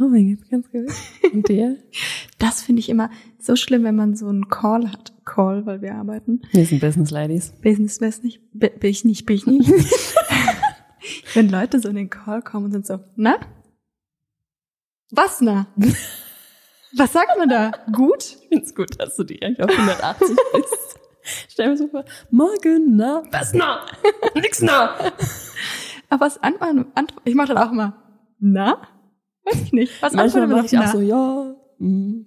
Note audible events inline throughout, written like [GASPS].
Oh mein Gott, ganz gut. Und dir? [LAUGHS] Das finde ich immer so schlimm, wenn man so einen Call hat. Call, weil wir arbeiten. Wir sind Business Ladies. Business weiß nicht. Bin ich nicht, bin ich nicht. [LAUGHS] wenn Leute so in den Call kommen und sind so, na? Was na? Was sagt man da? Gut? Ich finde es gut, dass du die eigentlich auf 180 bist. Stell mir so vor, morgen, na? Was na? Nix na? Aber was antworten, antworten ich mache dann auch immer, na? Weiß ich nicht. Was Manchmal mache ich auch na? so, ja. mm.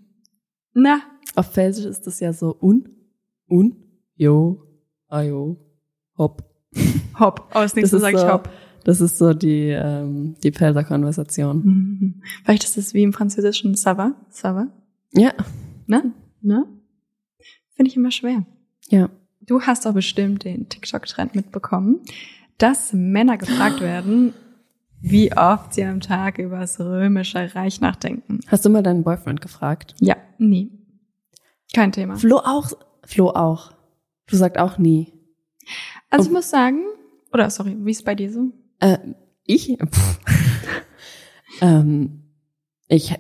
Na? Auf Felsisch ist das ja so un, un, jo, ajo, hopp. Hopp. Aus Das nächsten ist, sage ich so, hopp. das ist so die, ähm, die Pfälzer Konversation. Mhm. Vielleicht ist es wie im Französischen ça va, ça va, Ja, ne? Ne? Finde ich immer schwer. ja. Du hast doch bestimmt den TikTok-Trend mitbekommen, dass Männer gefragt werden, wie oft sie am Tag über das römische Reich nachdenken. Hast du mal deinen Boyfriend gefragt? Ja, nie. Kein Thema. Flo auch. Flo auch. Du sagst auch nie. Also ich muss sagen, oder sorry, wie ist bei dir so? Äh, ich? [LAUGHS] Ähm, ich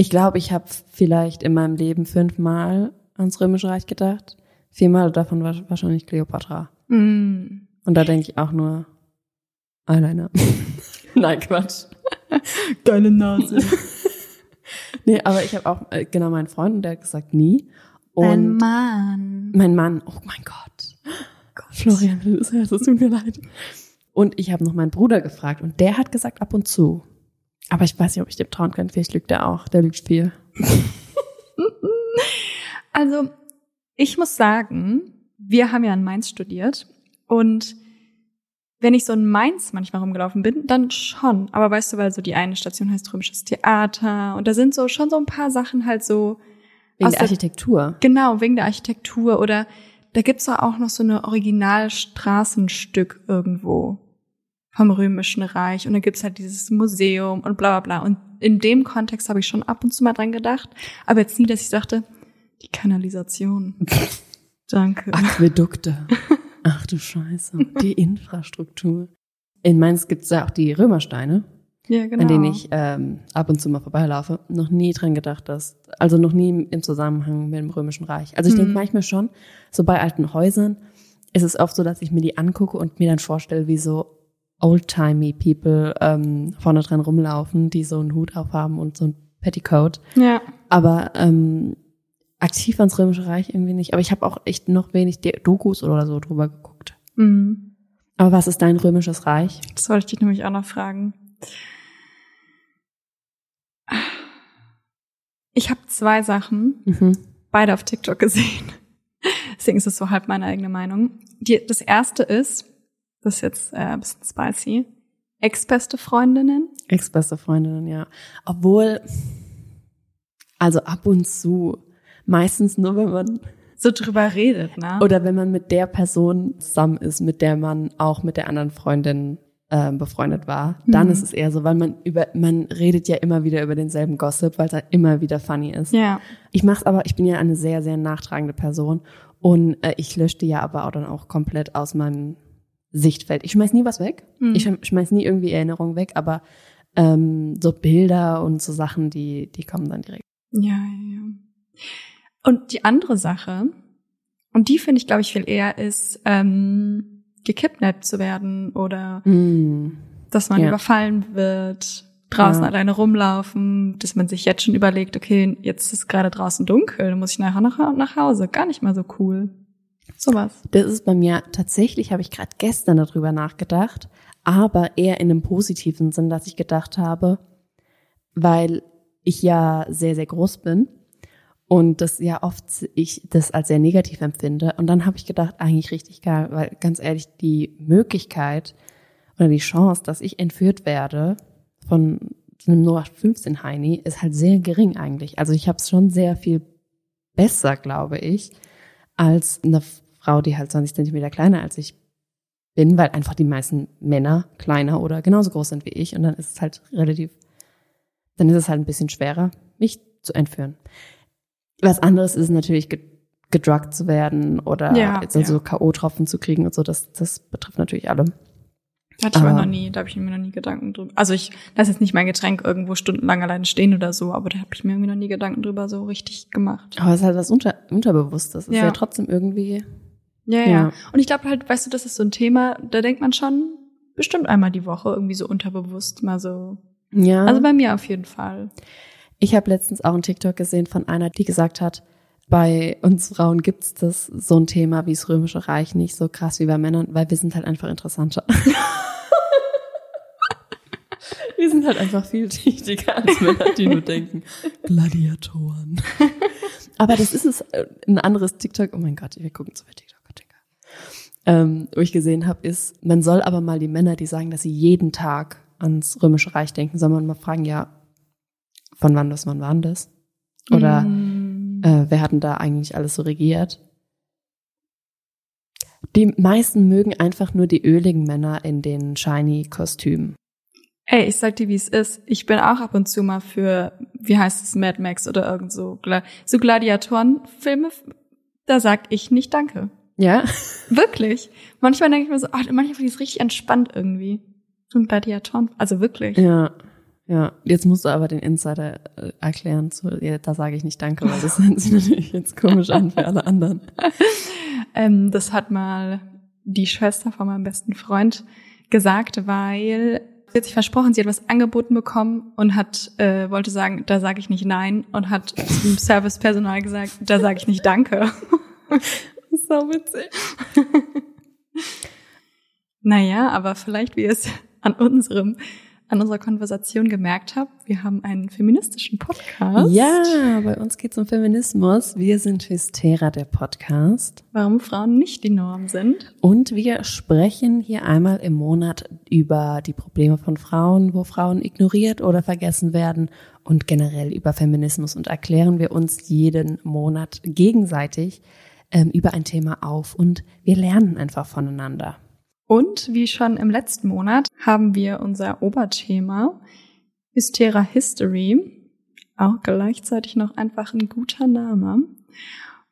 ich glaube, ich habe vielleicht in meinem Leben fünfmal ans Römische Reich gedacht. Viermal davon war wahrscheinlich Kleopatra. Mm. Und da denke ich auch nur Eyeliner. Nein, Quatsch. [LAUGHS] Deine Nase. [LAUGHS] Nee, aber ich habe auch, äh, genau, meinen Freund, und der hat gesagt, nie. Ein Und Mann. mein Mann, oh mein Gott. [GASPS] Florian, das das tut mir leid. Und ich habe noch meinen Bruder gefragt und der hat gesagt, ab und zu. Aber ich weiß nicht, ob ich dem trauen kann. Vielleicht lügt er auch. Der lügt viel. [LAUGHS] Also, ich muss sagen, wir haben ja in Mainz studiert und wenn ich so in Mainz manchmal rumgelaufen bin, dann schon. Aber weißt du, weil so die eine Station heißt Römisches Theater und da sind so schon so ein paar Sachen halt so Wegen der der- Architektur. Genau, wegen der Architektur oder da gibt's doch auch noch so eine Originalstraßenstück irgendwo vom Römischen Reich und da gibt's halt dieses Museum und bla bla bla. Und in dem Kontext habe ich schon ab und zu mal dran gedacht, aber jetzt nie, dass ich dachte, die Kanalisation. [LAUGHS] Danke. Aquädukte. [LAUGHS] Ach du Scheiße. Die Infrastruktur. In Mainz gibt's ja auch die Römersteine, Ja, genau. an denen ich ähm, ab und zu mal vorbeilaufe. Noch nie dran gedacht, dass, also noch nie im Zusammenhang mit dem Römischen Reich. Also ich denke Hm. manchmal schon, so bei alten Häusern ist es oft so, dass ich mir die angucke und mir dann vorstelle, wie so oldtimey People ähm, vorne dran rumlaufen, die so einen Hut aufhaben und so ein Petticoat. Ja. Aber ähm, aktiv ans Römische Reich irgendwie nicht. Aber ich habe auch echt noch wenig Dokus oder so drüber geguckt. Mhm. Aber was ist dein Römisches Reich? Das wollte ich dich nämlich auch noch fragen. Ich habe zwei Sachen, Mhm. beide auf TikTok gesehen. [LAUGHS] Deswegen ist es so halb meine eigene Meinung. Die, das erste ist, das ist jetzt äh, ein bisschen spicy, ex-beste Freundinnen. Ex-beste Freundinnen, ja. Obwohl, also ab und zu, meistens nur, wenn man, So drüber redet, ne? oder wenn man mit der Person zusammen ist, mit der man auch mit der anderen Freundin äh, befreundet war, dann Mhm. ist es eher so, weil man über, man redet ja immer wieder über denselben Gossip, weil es halt immer wieder funny ist. ja. Ich mach's aber, ich bin ja eine sehr, sehr nachtragende Person und äh, ich lösche die ja aber auch dann auch komplett aus meinem Sichtfeld. Ich schmeiß nie was weg. Mhm. Ich schm- schmeiß nie irgendwie Erinnerungen weg, aber ähm, so Bilder und so Sachen, die, die kommen dann direkt. Ja, ja, ja. Und die andere Sache, und die finde ich, glaube ich, viel eher, ist ähm, gekidnappt zu werden oder Mm. dass man Ja. überfallen wird, draußen Ja. alleine rumlaufen, dass man sich jetzt schon überlegt, okay, jetzt ist gerade draußen dunkel, dann muss ich nachher nach, nach Hause. Gar nicht mal so cool. Sowas. Das ist bei mir tatsächlich, habe ich gerade gestern darüber nachgedacht, aber eher in einem positiven Sinn, dass ich gedacht habe, weil ich ja sehr, sehr groß bin und das ja oft ich das als sehr negativ empfinde. Und dann habe ich gedacht, eigentlich richtig geil, weil ganz ehrlich, die Möglichkeit oder die Chance, dass ich entführt werde von einem 0815 Heini ist halt sehr gering eigentlich. Also ich habe es schon sehr viel besser, glaube ich, als eine Frau, die halt 20 Zentimeter kleiner als ich bin, weil einfach die meisten Männer kleiner oder genauso groß sind wie ich und dann ist es halt relativ, dann ist es halt ein bisschen schwerer, mich zu entführen. Was anderes ist natürlich ge gedruckt zu werden oder Ja, jetzt also ja. K.O.-Tropfen zu kriegen und so, das, das betrifft natürlich alle. Hatte ich aber noch nie, da habe ich mir noch nie Gedanken drüber. Also ich lasse jetzt nicht mein Getränk irgendwo stundenlang alleine stehen oder so, aber da habe ich mir irgendwie noch nie Gedanken drüber so richtig gemacht. Aber es ist halt was unter, Unterbewusstes. Es ist Ja. ja trotzdem irgendwie. Ja, ja. Ja. Und ich glaube halt, weißt du, das ist so ein Thema, da denkt man schon bestimmt einmal die Woche irgendwie so unterbewusst mal so. Ja. Also bei mir auf jeden Fall. Ich habe letztens auch einen TikTok gesehen von einer, die gesagt hat, bei uns Frauen gibt's das so ein Thema wie das Römische Reich nicht so krass wie bei Männern, weil wir sind halt einfach interessanter. [LAUGHS] wir sind halt einfach vielschichtiger als Männer, die nur denken, Gladiatoren. Aber das ist es, äh, ein anderes TikTok, oh mein Gott, wir gucken zu viel TikTok. Ähm, wo ich gesehen habe, ist, man soll aber mal die Männer, die sagen, dass sie jeden Tag ans Römische Reich denken, soll man mal fragen, ja, von wann bis wann waren das? Oder Mm. äh, wer hat denn da eigentlich alles so regiert? Die meisten mögen einfach nur die öligen Männer in den shiny Kostümen. Ey, ich sag dir, wie es ist. Ich bin auch ab und zu mal für, wie heißt es, Mad Max oder irgend so, Gla so Gladiatorenfilme. Da sag ich nicht Danke. Ja? Wirklich. Manchmal denke ich mir so, ach, manchmal finde ich es richtig entspannt irgendwie. So ein Gladiatoren. Also wirklich. Ja. Ja. Jetzt musst du aber den Insider äh, erklären. Zu, da sage ich nicht Danke, weil das [LAUGHS] hört sich natürlich jetzt komisch an für alle anderen. [LAUGHS] Ähm, das hat mal die Schwester von meinem besten Freund gesagt, weil sie hat sich versprochen, sie hat was angeboten bekommen und hat äh, wollte sagen, da sage ich nicht nein und hat zum Servicepersonal gesagt, da sage ich nicht danke. [LAUGHS] So witzig. Naja, aber vielleicht, wie es an unserem, an unserer Konversation gemerkt habt, wir haben einen feministischen Podcast. Ja, bei uns geht's um Feminismus. Wir sind Hystera, der Podcast. Warum Frauen nicht die Norm sind. Und wir sprechen hier einmal im Monat über die Probleme von Frauen, wo Frauen ignoriert oder vergessen werden und generell über Feminismus und erklären wir uns jeden Monat gegenseitig ähm, über ein Thema auf und wir lernen einfach voneinander. Und wie schon im letzten Monat haben wir unser Oberthema Hystera History, auch gleichzeitig noch einfach ein guter Name.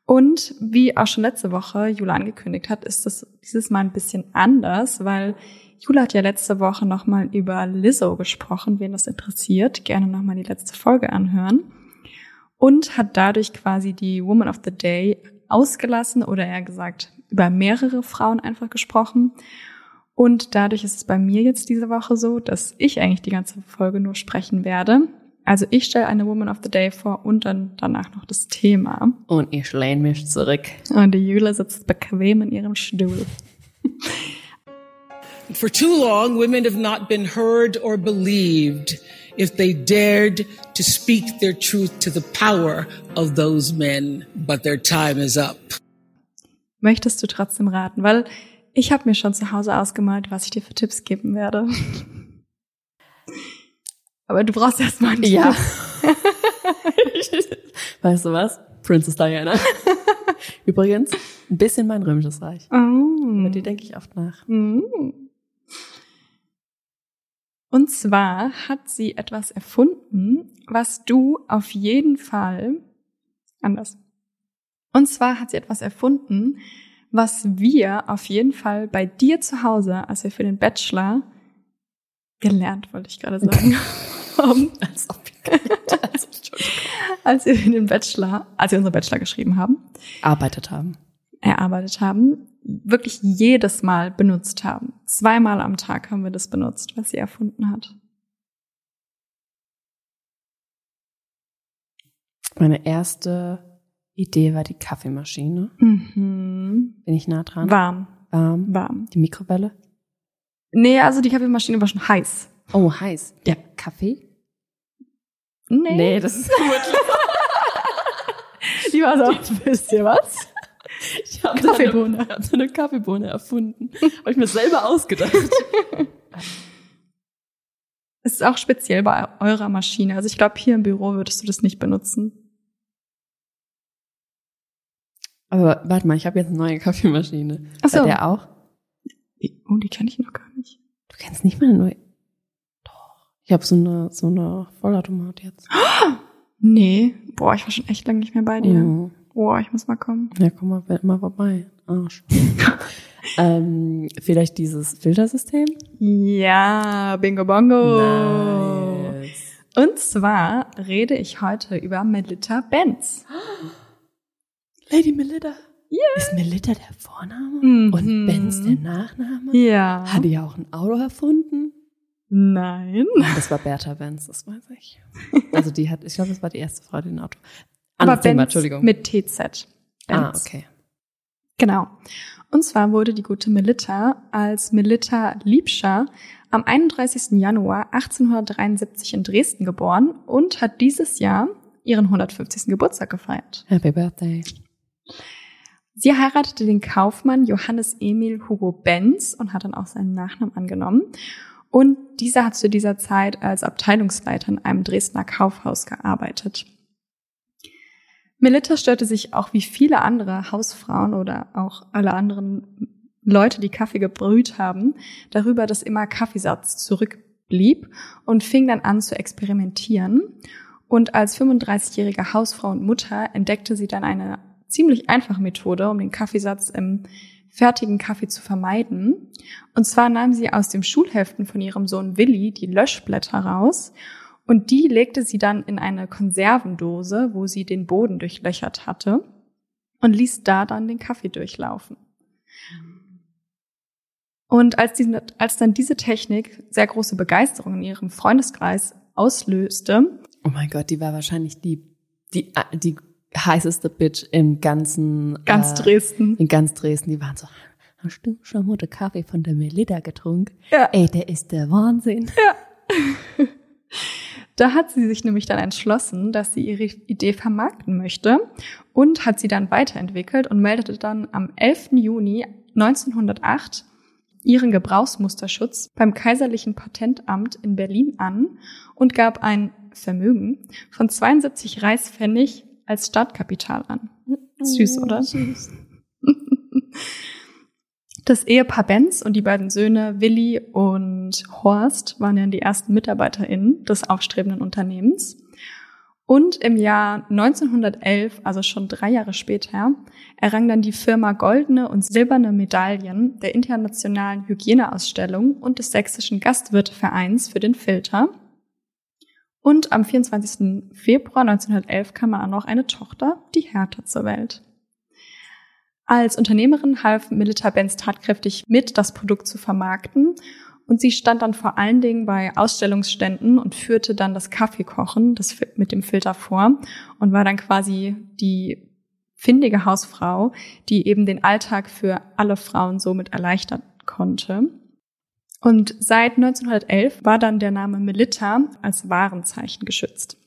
Und wie auch schon letzte Woche Jula angekündigt hat, ist das dieses Mal ein bisschen anders, weil Jula hat ja letzte Woche nochmal über Lizzo gesprochen, wen das interessiert, gerne nochmal die letzte Folge anhören. Und hat dadurch quasi die Woman of the Day ausgelassen oder eher gesagt über mehrere Frauen einfach gesprochen. Und dadurch ist es bei mir jetzt diese Woche so, dass ich eigentlich die ganze Folge nur sprechen werde. Also ich stelle eine Woman of the Day vor und dann danach noch das Thema. Und ich lehne mich zurück. Und die Jule sitzt bequem in ihrem Stuhl. For too long, women have not been heard or believed if they dared to speak their truth to the power of those men. But their time is up. Möchtest du trotzdem raten? Weil ich habe mir schon zu Hause ausgemalt, was ich dir für Tipps geben werde. [LAUGHS] Aber du brauchst erst mal einen Ja. [LAUGHS] Weißt du was? Princess Diana. [LAUGHS] Übrigens, ein bisschen mein römisches Reich. Oh. Über die denke ich oft nach. Mhm. Und zwar hat sie etwas erfunden, was du auf jeden Fall anders. Und zwar hat sie etwas erfunden, was wir auf jeden Fall bei dir zu Hause, als wir für den Bachelor gelernt, wollte ich gerade sagen, [LAUGHS] haben, Als ob also, Entschuldigung. [LAUGHS] als wir für den Bachelor, als wir unsere Bachelor geschrieben haben, arbeitet haben. erarbeitet haben, wirklich jedes Mal benutzt haben. Zweimal am Tag haben wir das benutzt, was sie erfunden hat. Meine erste Idee war die Kaffeemaschine. Mhm. Bin ich nah dran? Warm, Warm. warm. Die Mikrowelle? Nee, also die Kaffeemaschine war schon heiß. Oh, heiß. Der Kaffee? Nee. das ist gut. [LAUGHS] Die war so, wisst ihr was? [LAUGHS] Ich habe Kaffeebohne. So eine, hab so eine Kaffeebohne erfunden. Habe ich mir selber ausgedacht. Es [LAUGHS] ist auch speziell bei eurer Maschine. Also ich glaube, hier im Büro würdest du das nicht benutzen. Aber warte mal, ich habe jetzt eine neue Kaffeemaschine. Ach so. Bei der auch? Oh, die kenne ich noch gar nicht. Du kennst nicht mal eine neue. Doch. Ich habe so eine, so eine Vollautomat jetzt. [GASPS] Nee. Boah, ich war schon echt lange nicht mehr bei dir. Mhm. Boah, ich muss mal kommen. Ja, komm mal, werd mal vorbei. Arsch. [LAUGHS] ähm, vielleicht dieses Filtersystem? Ja, Bingo Bongo. Nice. Und zwar rede ich heute über Melita Benz. [GASPS] Lady Melita. Yeah. Ist Melita der Vorname? Mhm. Und Benz der Nachname? Ja. Hat die ja auch ein Auto erfunden? Nein. Das war Bertha Benz, das weiß ich. Also die hat, ich glaube, das war die erste Frau, die ein Auto. Aber Benz Entschuldigung. mit TZ. ah, Benz. okay. Genau. Und zwar wurde die gute Melita als Melita Liebscher am 31. Januar 1873 in Dresden geboren und hat dieses Jahr ihren 150. Geburtstag gefeiert. Happy Birthday. Sie heiratete den Kaufmann Johannes Emil Hugo Benz und hat dann auch seinen Nachnamen angenommen. Und dieser hat zu dieser Zeit als Abteilungsleiter in einem Dresdner Kaufhaus gearbeitet. Melita störte sich auch wie viele andere Hausfrauen oder auch alle anderen Leute, die Kaffee gebrüht haben, darüber, dass immer Kaffeesatz zurückblieb und fing dann an zu experimentieren. Und als 35-jährige Hausfrau und Mutter entdeckte sie dann eine ziemlich einfache Methode, um den Kaffeesatz im fertigen Kaffee zu vermeiden. Und zwar nahm sie aus dem Schulheften von ihrem Sohn Willi die Löschblätter raus und die legte sie dann in eine Konservendose, wo sie den Boden durchlöchert hatte und ließ da dann den Kaffee durchlaufen. Und als, diese, als dann diese Technik sehr große Begeisterung in ihrem Freundeskreis auslöste, Oh mein Gott, die war wahrscheinlich die, die, die heißeste Bitch im ganzen, ganz äh, Dresden. in ganz Dresden, die waren so, hast du schon mal den Kaffee von der Melita getrunken? Ja. Ey, der ist der Wahnsinn. [LAUGHS] Da hat sie sich nämlich dann entschlossen, dass sie ihre Idee vermarkten möchte und hat sie dann weiterentwickelt und meldete dann am 11. Juni 1908 ihren Gebrauchsmusterschutz beim Kaiserlichen Patentamt in Berlin an und gab ein Vermögen von 72 Reichspfennig als Startkapital an. Süß, oder? Süß. [LAUGHS] Das Ehepaar Benz und die beiden Söhne Willi und Horst waren ja die ersten MitarbeiterInnen des aufstrebenden Unternehmens. Und im Jahr 1911, also schon drei Jahre später, errang dann die Firma goldene und silberne Medaillen der Internationalen Hygieneausstellung und des Sächsischen Gastwirtevereins für den Filter. Und am 24. Februar 1911 kam auch noch eine Tochter, die Hertha, zur Welt. Als Unternehmerin half Melita Benz tatkräftig mit, das Produkt zu vermarkten. Und sie stand dann vor allen Dingen bei Ausstellungsständen und führte dann das Kaffeekochen das mit dem Filter vor und war dann quasi die findige Hausfrau, die eben den Alltag für alle Frauen somit erleichtern konnte. Und seit 1911 war dann der Name Melita als Warenzeichen geschützt.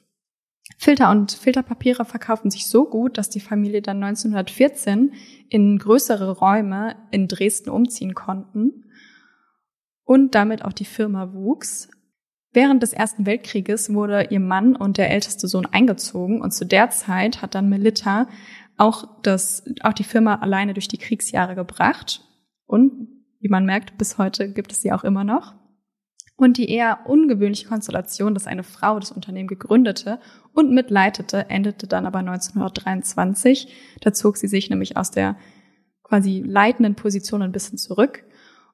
Filter und Filterpapiere verkauften sich so gut, dass die Familie dann 1914 in größere Räume in Dresden umziehen konnten und damit auch die Firma wuchs. Während des Ersten Weltkrieges wurde ihr Mann und der älteste Sohn eingezogen und zu der Zeit hat dann Melita auch das, auch die Firma alleine durch die Kriegsjahre gebracht und wie man merkt, bis heute gibt es sie auch immer noch. Und die eher ungewöhnliche Konstellation, dass eine Frau das Unternehmen gegründete und mitleitete, endete dann aber 1923. Da zog sie sich nämlich aus der quasi leitenden Position ein bisschen zurück.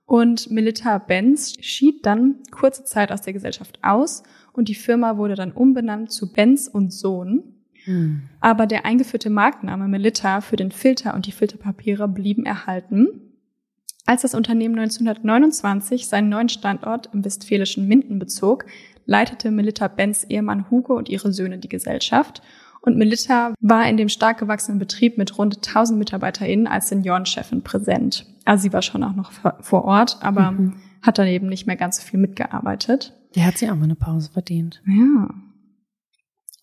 Und Melita Benz schied dann kurze Zeit aus der Gesellschaft aus und die Firma wurde dann umbenannt zu Benz und Sohn. Hm. Aber der eingeführte Markenname Melita für den Filter und die Filterpapiere blieben erhalten. Als das Unternehmen 1929 seinen neuen Standort im westfälischen Minden bezog, leitete Melita Benz Ehemann Hugo und ihre Söhne die Gesellschaft. Und Melita war in dem stark gewachsenen Betrieb mit rund 1000 MitarbeiterInnen als Seniorenchefin präsent. Also sie war schon auch noch vor- Ort, aber Mhm. hat dann eben nicht mehr ganz so viel mitgearbeitet. Der hat sich auch mal eine Pause verdient. Ja.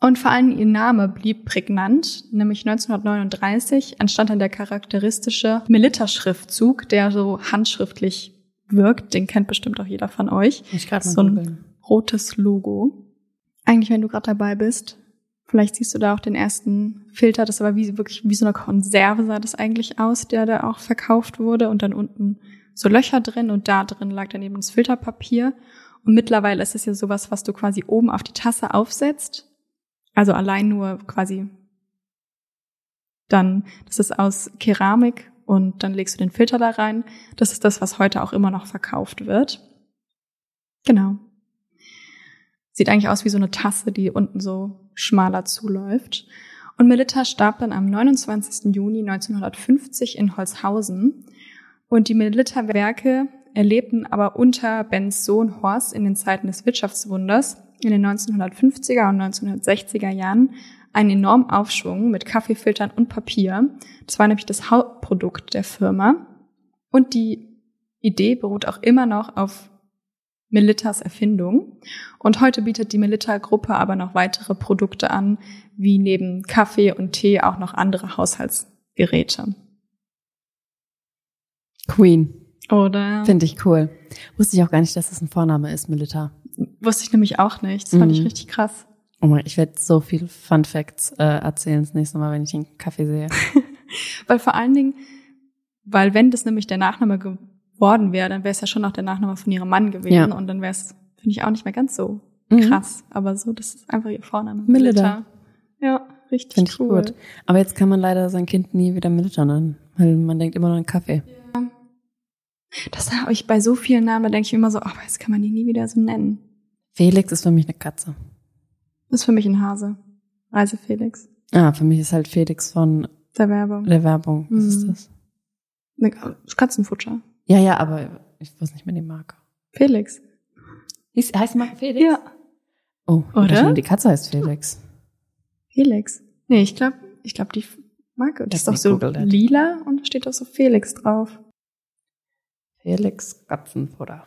Und vor allem ihr Name blieb prägnant, nämlich 1939 entstand dann der charakteristische Melita-Schriftzug, der so handschriftlich wirkt. Den kennt bestimmt auch jeder von euch. Ich gerade mal So ein- googeln. rotes Logo. Eigentlich, wenn du gerade dabei bist, vielleicht siehst du da auch den ersten Filter, das aber wie, wirklich wie so eine Konserve sah das eigentlich aus, der da auch verkauft wurde und dann unten so Löcher drin und da drin lag dann eben das Filterpapier. Und mittlerweile ist es ja sowas, was du quasi oben auf die Tasse aufsetzt. Also allein nur quasi dann, das ist aus Keramik und dann legst du den Filter da rein. Das ist das, was heute auch immer noch verkauft wird. Genau. Sieht eigentlich aus wie so eine Tasse, die unten so schmaler zuläuft. Und Melitta starb dann am 29. Juni 1950 in Holzhausen. Und die Melitta-Werke erlebten aber unter Bens Sohn Horst in den Zeiten des Wirtschaftswunders in den 1950er und 1960er Jahren einen enormen Aufschwung mit Kaffeefiltern und Papier. Das war nämlich das Hauptprodukt der Firma. Und die Idee beruht auch immer noch auf Melittas Erfindung. Und heute bietet die Melitta-Gruppe aber noch weitere Produkte an, wie neben Kaffee und Tee auch noch andere Haushaltsgeräte. Queen. Oder? Finde ich cool. Wusste ich auch gar nicht, dass das ein Vorname ist, Melitta. Wusste ich nämlich auch nicht. Das fand Mhm. ich richtig krass. Oh mein, ich werde so viel Fun Facts äh, erzählen das nächste Mal, wenn ich einen Kaffee sehe. [LAUGHS] Weil vor allen Dingen, weil wenn das nämlich der Nachname geworden wäre, dann wäre es ja schon noch der Nachname von ihrem Mann gewesen Ja. und dann wäre es, finde ich, auch nicht mehr ganz so Mhm. krass. Aber so, das ist einfach ihr Vorname. Melitta. Ja, richtig Finde ich cool. gut. Aber jetzt kann man leider sein Kind nie wieder Melitta nennen, weil man denkt immer nur an Kaffee. Das habe ich bei so vielen Namen, da denke ich immer so, ach, jetzt kann man die nie wieder so nennen. Felix ist für mich eine Katze. Ist für mich ein Hase. Reise Felix. Ah, für mich ist halt Felix von Der Werbung. der Werbung. Was ist Mhm. das? Ne, Katzenfutter. Ja, ja, aber ich weiß nicht mehr die Marke. Felix. Hieß, heißt Marke Felix? Ja. Oh, Oder? Die Katze heißt Felix. Felix. Nee, ich glaube, ich glaube, die Marke, das ist doch so Google lila und da steht doch so Felix drauf. Felix Katzenfutter.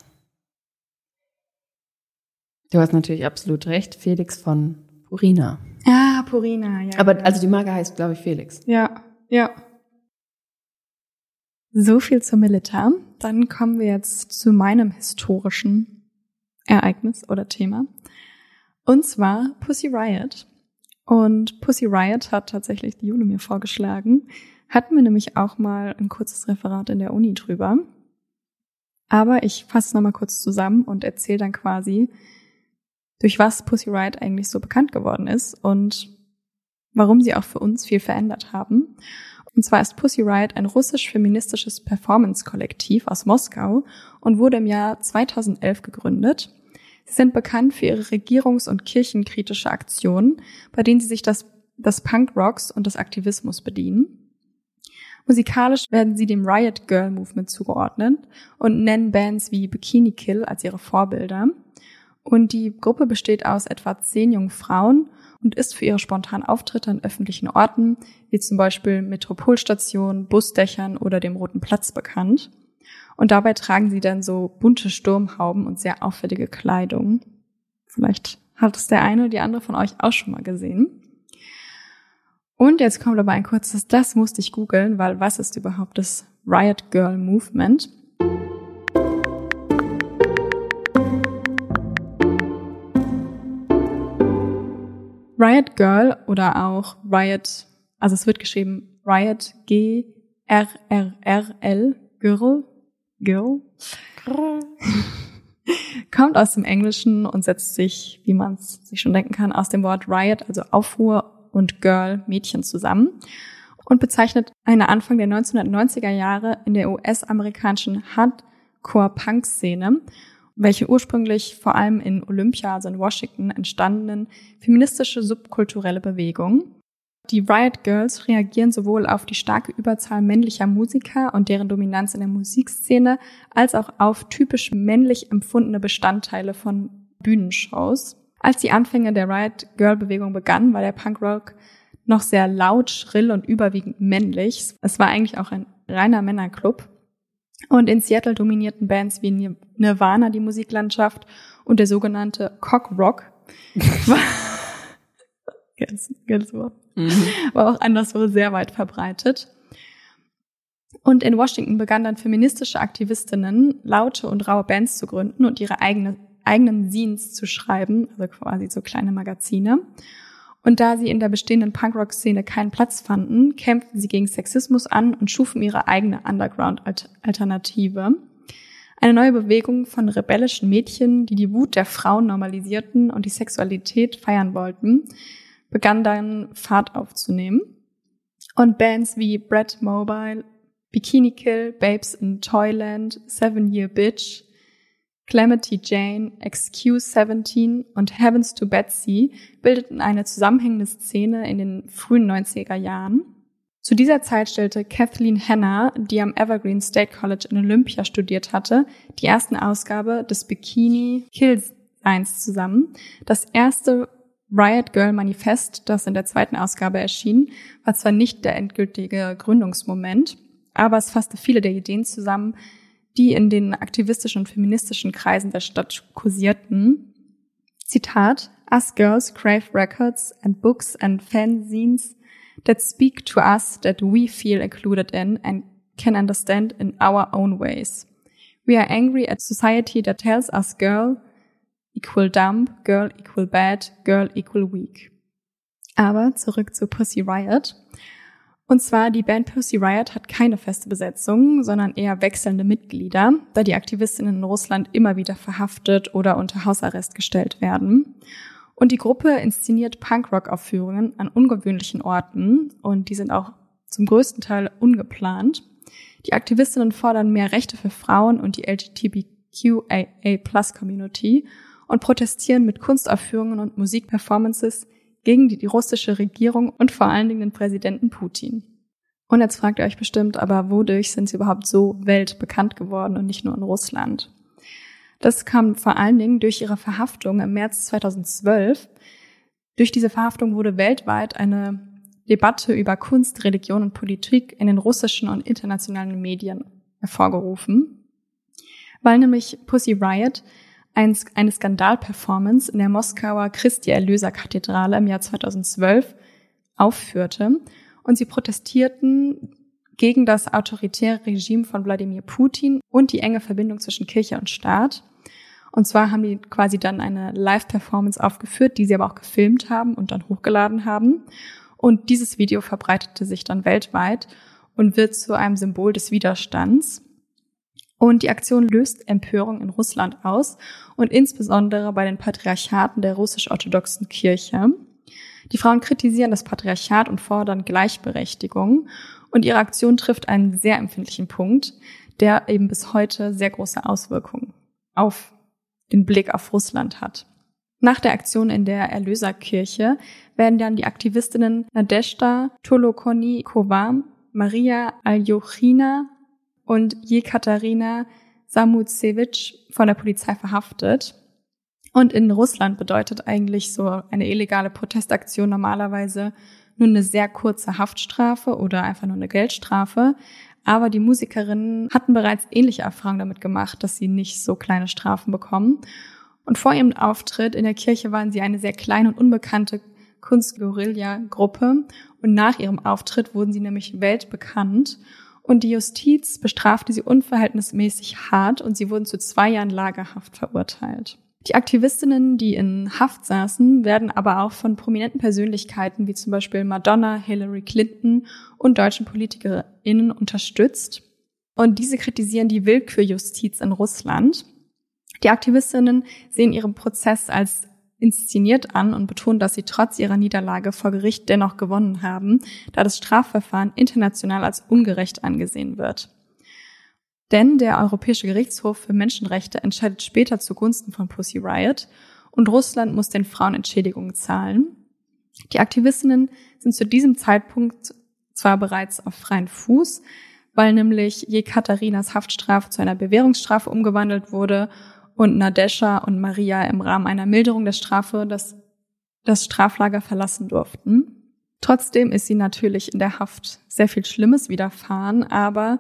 Du hast natürlich absolut recht. Felix von Purina. Ah, Purina, ja. Aber also die Marke heißt, glaube ich, Felix. Ja, ja. So viel zur Milita. Dann kommen wir jetzt zu meinem historischen Ereignis oder Thema. Und zwar Pussy Riot. Und Pussy Riot hat tatsächlich die Jule mir vorgeschlagen. Hatten wir nämlich auch mal ein kurzes Referat in der Uni drüber. Aber ich fasse es nochmal kurz zusammen und erzähle dann quasi, durch was Pussy Riot eigentlich so bekannt geworden ist und warum sie auch für uns viel verändert haben. Und zwar ist Pussy Riot ein russisch-feministisches Performance-Kollektiv aus Moskau und wurde im Jahr 2011 gegründet. Sie sind bekannt für ihre regierungs- und kirchenkritische Aktionen, bei denen sie sich das, des Punk-Rocks und des Aktivismus bedienen. Musikalisch werden sie dem Riot Girl Movement zugeordnet und nennen Bands wie Bikini Kill als ihre Vorbilder. Und die Gruppe besteht aus etwa zehn jungen Frauen und ist für ihre spontanen Auftritte an öffentlichen Orten, wie zum Beispiel Metropolstationen, Busdächern oder dem Roten Platz bekannt. Und dabei tragen sie dann so bunte Sturmhauben und sehr auffällige Kleidung. Vielleicht hat es der eine oder die andere von euch auch schon mal gesehen. Und jetzt kommt aber ein kurzes, das musste ich googeln, weil was ist überhaupt das Riot Girl Movement? Riot Girl oder auch Riot, also es wird geschrieben Riot G R R R L Girl Girl. Kommt aus dem Englischen und setzt sich, wie man es sich schon denken kann, aus dem Wort Riot, also Aufruhr und Girl Mädchen zusammen und bezeichnet eine Anfang der 1990er Jahre in der US-amerikanischen Hardcore-Punk-Szene welche ursprünglich vor allem in Olympia, also in Washington, entstandenen feministische subkulturelle Bewegung. Die Riot Girls reagieren sowohl auf die starke Überzahl männlicher Musiker und deren Dominanz in der Musikszene, als auch auf typisch männlich empfundene Bestandteile von Bühnenshows. Als die Anfänge der Riot Girl Bewegung begannen, war der Punkrock noch sehr laut, schrill und überwiegend männlich. Es war eigentlich auch ein reiner Männerclub. Und in Seattle dominierten Bands wie Nirvana die Musiklandschaft und der sogenannte Cock Rock [LAUGHS] war, Wort, war auch anderswo sehr weit verbreitet. Und in Washington begannen dann feministische Aktivistinnen, laute und raue Bands zu gründen und ihre eigene eigenen Zines zu schreiben, also quasi so kleine Magazine. Und da sie in der bestehenden Punkrock-Szene keinen Platz fanden, kämpften sie gegen Sexismus an und schufen ihre eigene Underground-Alternative. Eine neue Bewegung von rebellischen Mädchen, die die Wut der Frauen normalisierten und die Sexualität feiern wollten, begann dann Fahrt aufzunehmen. Und Bands wie Brett Mobile, Bikini Kill, Babes in Toyland, Seven Year Bitch, Calamity Jane, Excuse 17 und Heavens to Betsy bildeten eine zusammenhängende Szene in den frühen 90er Jahren. Zu dieser Zeit stellte Kathleen Hanna, die am Evergreen State College in Olympia studiert hatte, die ersten Ausgabe des Bikini Kill Signs zusammen. Das erste Riot Girl Manifest, das in der zweiten Ausgabe erschien, war zwar nicht der endgültige Gründungsmoment, aber es fasste viele der Ideen zusammen, die in den aktivistischen und feministischen Kreisen der Stadt kursierten. Zitat, Us girls crave records and books and fanzines that speak to us that we feel included in and can understand in our own ways. We are angry at society that tells us girl equal dumb, girl equal bad, girl equal weak. Aber zurück zu Pussy Riot. Und zwar die Band Pussy Riot hat keine feste Besetzung, sondern eher wechselnde Mitglieder, da die Aktivistinnen in Russland immer wieder verhaftet oder unter Hausarrest gestellt werden. Und die Gruppe inszeniert Punkrock-Aufführungen an ungewöhnlichen Orten und die sind auch zum größten Teil ungeplant. Die Aktivistinnen fordern mehr Rechte für Frauen und die LGBTQAA-Plus-Community und protestieren mit Kunstaufführungen und Musikperformances gegen die, die russische Regierung und vor allen Dingen den Präsidenten Putin. Und jetzt fragt ihr euch bestimmt, aber wodurch sind sie überhaupt so weltbekannt geworden und nicht nur in Russland? Das kam vor allen Dingen durch ihre Verhaftung im März 2012. Durch diese Verhaftung wurde weltweit eine Debatte über Kunst, Religion und Politik in den russischen und internationalen Medien hervorgerufen, weil nämlich Pussy Riot ein, eine Skandalperformance in der Moskauer Christi Erlöser Kathedrale im Jahr 2012 aufführte und sie protestierten gegen das autoritäre Regime von Wladimir Putin und die enge Verbindung zwischen Kirche und Staat. Und zwar haben die quasi dann eine Live-Performance aufgeführt, die sie aber auch gefilmt haben und dann hochgeladen haben. Und dieses Video verbreitete sich dann weltweit und wird zu einem Symbol des Widerstands. Und die Aktion löst Empörung in Russland aus und insbesondere bei den Patriarchaten der russisch-orthodoxen Kirche. Die Frauen kritisieren das Patriarchat und fordern Gleichberechtigung. Und ihre Aktion trifft einen sehr empfindlichen Punkt, der eben bis heute sehr große Auswirkungen auf den Blick auf Russland hat. Nach der Aktion in der Erlöserkirche werden dann die Aktivistinnen Nadeshda Tolokonikova, Maria Aljochina und Jekaterina Samutsevich von der Polizei verhaftet. Und in Russland bedeutet eigentlich so eine illegale Protestaktion normalerweise nur eine sehr kurze Haftstrafe oder einfach nur eine Geldstrafe. Aber die Musikerinnen hatten bereits ähnliche Erfahrungen damit gemacht, dass sie nicht so kleine Strafen bekommen. Und vor ihrem Auftritt in der Kirche waren sie eine sehr kleine und unbekannte Kunstguerilla-Gruppe. Und nach ihrem Auftritt wurden sie nämlich weltbekannt und die Justiz bestrafte sie unverhältnismäßig hart und sie wurden zu zwei Jahren Lagerhaft verurteilt. Die Aktivistinnen, die in Haft saßen, werden aber auch von prominenten Persönlichkeiten wie zum Beispiel Madonna, Hillary Clinton und deutschen PolitikerInnen unterstützt. Und diese kritisieren die Willkürjustiz in Russland. Die Aktivistinnen sehen ihren Prozess als inszeniert an und betont, dass sie trotz ihrer Niederlage vor Gericht dennoch gewonnen haben, da das Strafverfahren international als ungerecht angesehen wird. Denn der Europäische Gerichtshof für Menschenrechte entscheidet später zugunsten von Pussy Riot und Russland muss den Frauen Entschädigungen zahlen. Die Aktivistinnen sind zu diesem Zeitpunkt zwar bereits auf freien Fuß, weil nämlich Jekaterinas Haftstrafe zu einer Bewährungsstrafe umgewandelt wurde und Nadesha und Maria im Rahmen einer Milderung der Strafe das, das Straflager verlassen durften. Trotzdem ist sie natürlich in der Haft sehr viel Schlimmes widerfahren, aber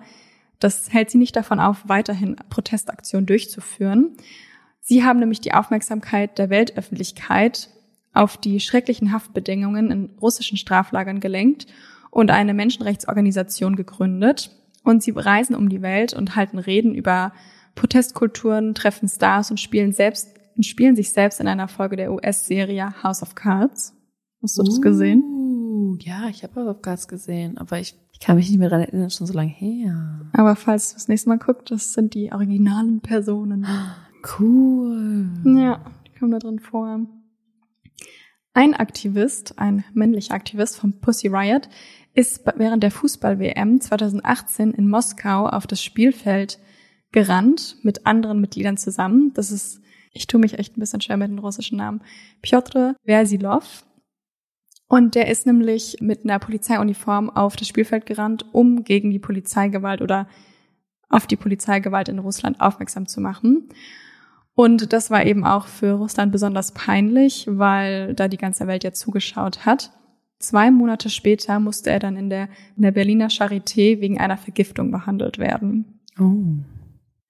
das hält sie nicht davon auf, weiterhin Protestaktionen durchzuführen. Sie haben nämlich die Aufmerksamkeit der Weltöffentlichkeit auf die schrecklichen Haftbedingungen in russischen Straflagern gelenkt und eine Menschenrechtsorganisation gegründet. Und sie reisen um die Welt und halten Reden über Protestkulturen, treffen Stars und spielen selbst und spielen sich selbst in einer Folge der US-Serie House of Cards. Hast du das gesehen? Uh, ja, ich habe House of Cards gesehen, aber ich, ich kann mich nicht mehr daran erinnern, schon so lange her. Aber falls du das nächste Mal guckst, das sind die originalen Personen. Cool. Ja, die kommen da drin vor. Ein Aktivist, ein männlicher Aktivist vom Pussy Riot, ist während der Fußball-WM 2018 in Moskau auf das Spielfeld gerannt mit anderen Mitgliedern zusammen. Das ist, ich tue mich echt ein bisschen schwer mit den russischen Namen. Piotr Versilov. Und der ist nämlich mit einer Polizeiuniform auf das Spielfeld gerannt, um gegen die Polizeigewalt oder auf die Polizeigewalt in Russland aufmerksam zu machen. Und das war eben auch für Russland besonders peinlich, weil da die ganze Welt ja zugeschaut hat. Zwei Monate später musste er dann in der, in der Berliner Charité wegen einer Vergiftung behandelt werden. Oh.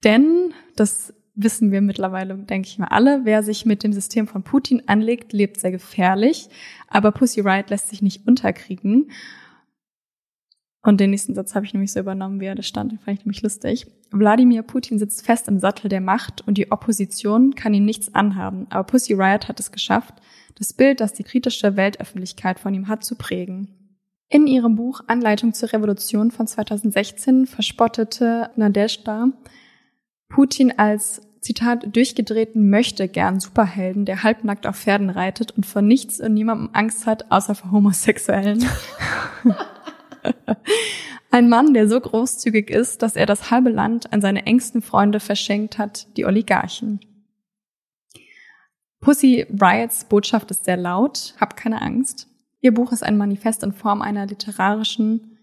Denn, das wissen wir mittlerweile, denke ich mal alle, wer sich mit dem System von Putin anlegt, lebt sehr gefährlich. Aber Pussy Riot lässt sich nicht unterkriegen. Und den nächsten Satz habe ich nämlich so übernommen, wie er da stand. Den fand ich nämlich lustig. Wladimir Putin sitzt fest im Sattel der Macht und die Opposition kann ihm nichts anhaben. Aber Pussy Riot hat es geschafft, das Bild, das die kritische Weltöffentlichkeit von ihm hat, zu prägen. In ihrem Buch Anleitung zur Revolution von 2016 verspottete Nadezhda Putin als Zitat, durchgedrehten möchte gern Superhelden, der halbnackt auf Pferden reitet und vor nichts und niemandem Angst hat, außer vor Homosexuellen. [LAUGHS] Ein Mann, der so großzügig ist, dass er das halbe Land an seine engsten Freunde verschenkt hat, die Oligarchen. Pussy Riots Botschaft ist sehr laut, hab keine Angst. Ihr Buch ist ein Manifest in Form einer literarischen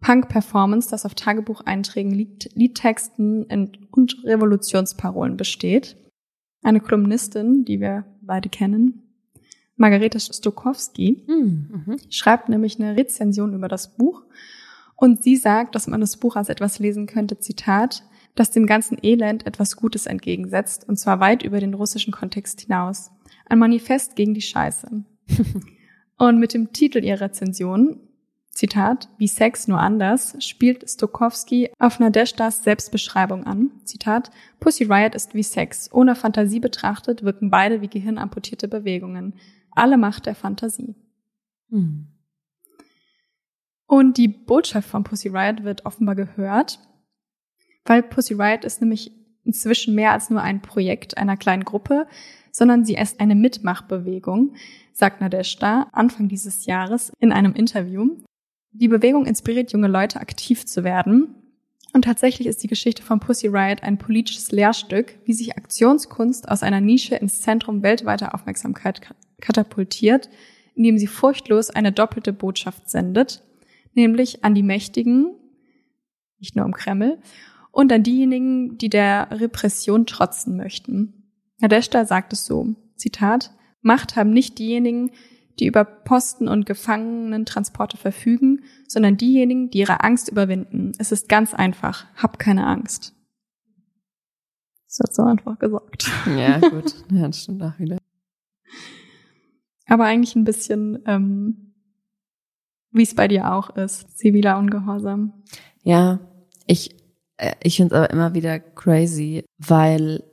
Punk-Performance, das auf Tagebucheinträgen, Lied Liedtexten und Revolutionsparolen besteht. Eine Kolumnistin, die wir beide kennen, Margarete Stokowski, Mhm. schreibt nämlich eine Rezension über das Buch und sie sagt, dass man das Buch als etwas lesen könnte, Zitat, das dem ganzen Elend etwas Gutes entgegensetzt, und zwar weit über den russischen Kontext hinaus. Ein Manifest gegen die Scheiße. [LAUGHS] und mit dem Titel ihrer Rezension, Zitat, wie Sex nur anders, spielt Stokowski auf Nadeshdas Selbstbeschreibung an. Zitat, Pussy Riot ist wie Sex. Ohne Fantasie betrachtet wirken beide wie gehirnamputierte Bewegungen. Alle Macht der Fantasie. Mhm. Und die Botschaft von Pussy Riot wird offenbar gehört, weil Pussy Riot ist nämlich inzwischen mehr als nur ein Projekt einer kleinen Gruppe, sondern sie ist eine Mitmachbewegung, sagt Nadeshda Anfang dieses Jahres in einem Interview. Die Bewegung inspiriert junge Leute, aktiv zu werden. Und tatsächlich ist die Geschichte von Pussy Riot ein politisches Lehrstück, wie sich Aktionskunst aus einer Nische ins Zentrum weltweiter Aufmerksamkeit katapultiert, indem sie furchtlos eine doppelte Botschaft sendet, nämlich an die Mächtigen, nicht nur im Kreml, und an diejenigen, die der Repression trotzen möchten. Nadeshda sagt es so, Zitat, Macht haben nicht diejenigen, die über Posten und Gefangenentransporte verfügen, sondern diejenigen, die ihre Angst überwinden. Es ist ganz einfach. Hab keine Angst. Das hat so einfach gesagt. Ja, gut. [LAUGHS] Ja, das stimmt auch wieder. Aber eigentlich ein bisschen, ähm, wie es bei dir auch ist, ziviler Ungehorsam. Ja, ich, äh, ich finde es aber immer wieder crazy, weil,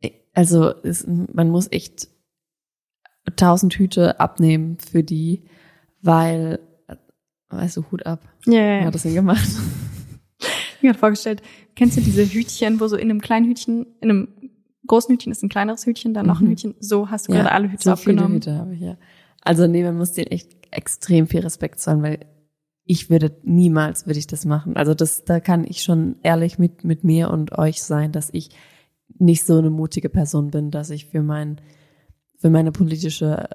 äh, also es, man muss echt tausend Hüte abnehmen für die, weil, weißt du, Hut ab. Ja, ja, ja. hat das denn gemacht? Ich [LAUGHS] mir vorgestellt, kennst du diese Hütchen, wo so in einem kleinen Hütchen, in einem großen Hütchen ist ein kleineres Hütchen, dann noch ein Mhm. Hütchen, so hast du gerade alle Hüte so viele aufgenommen. Hüte habe ich, ja. Also nee, man muss denen echt extrem viel Respekt zollen, weil ich würde niemals würde ich das machen. Also das, da kann ich schon ehrlich mit, mit mir und euch sein, dass ich nicht so eine mutige Person bin, dass ich für mein, für meine politische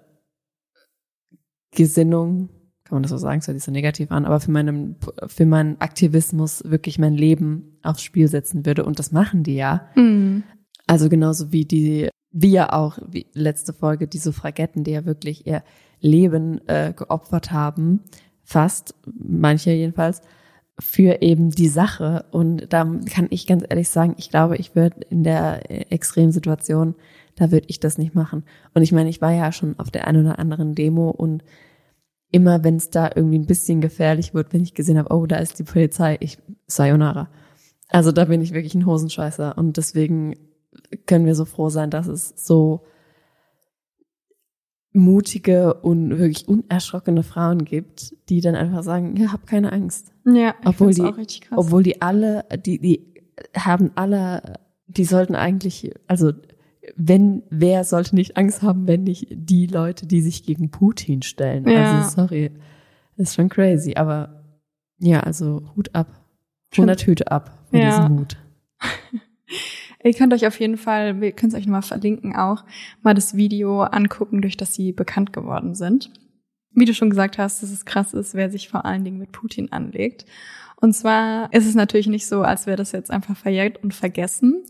Gesinnung, kann man das so sagen, es hört sich so negativ an, aber für meinen, für meinen Aktivismus wirklich mein Leben aufs Spiel setzen würde. Und das machen die ja. Mhm. Also genauso wie die, wie ja auch, wie letzte Folge, die Suffragetten, die ja wirklich ihr Leben äh, geopfert haben, fast, manche jedenfalls, für eben die Sache. Und da kann ich ganz ehrlich sagen, ich glaube, ich würde in der äh, Extremsituation, da würde ich das nicht machen. Und ich meine, ich war ja schon auf der einen oder anderen Demo und immer wenn es da irgendwie ein bisschen gefährlich wird, wenn ich gesehen habe, oh, da ist die Polizei, ich sayonara. Also da bin ich wirklich ein Hosenscheißer und deswegen können wir so froh sein, dass es so mutige und wirklich unerschrockene Frauen gibt, die dann einfach sagen, ja, hab keine Angst. Ja, ich Obwohl die, auch richtig krass. obwohl die alle, die, die haben alle, die sollten eigentlich, also wenn, wer sollte nicht Angst haben, wenn nicht die Leute, die sich gegen Putin stellen? Ja. Also sorry, ist schon crazy, aber ja, also Hut ab, von der Tüte ab von Ja. diesem Mut. [LAUGHS] Ihr könnt euch auf jeden Fall, wir können es euch nochmal verlinken auch, mal das Video angucken, durch das sie bekannt geworden sind. Wie du schon gesagt hast, dass es krass ist, wer sich vor allen Dingen mit Putin anlegt. Und zwar ist es natürlich nicht so, als wäre das jetzt einfach verjährt und vergessen.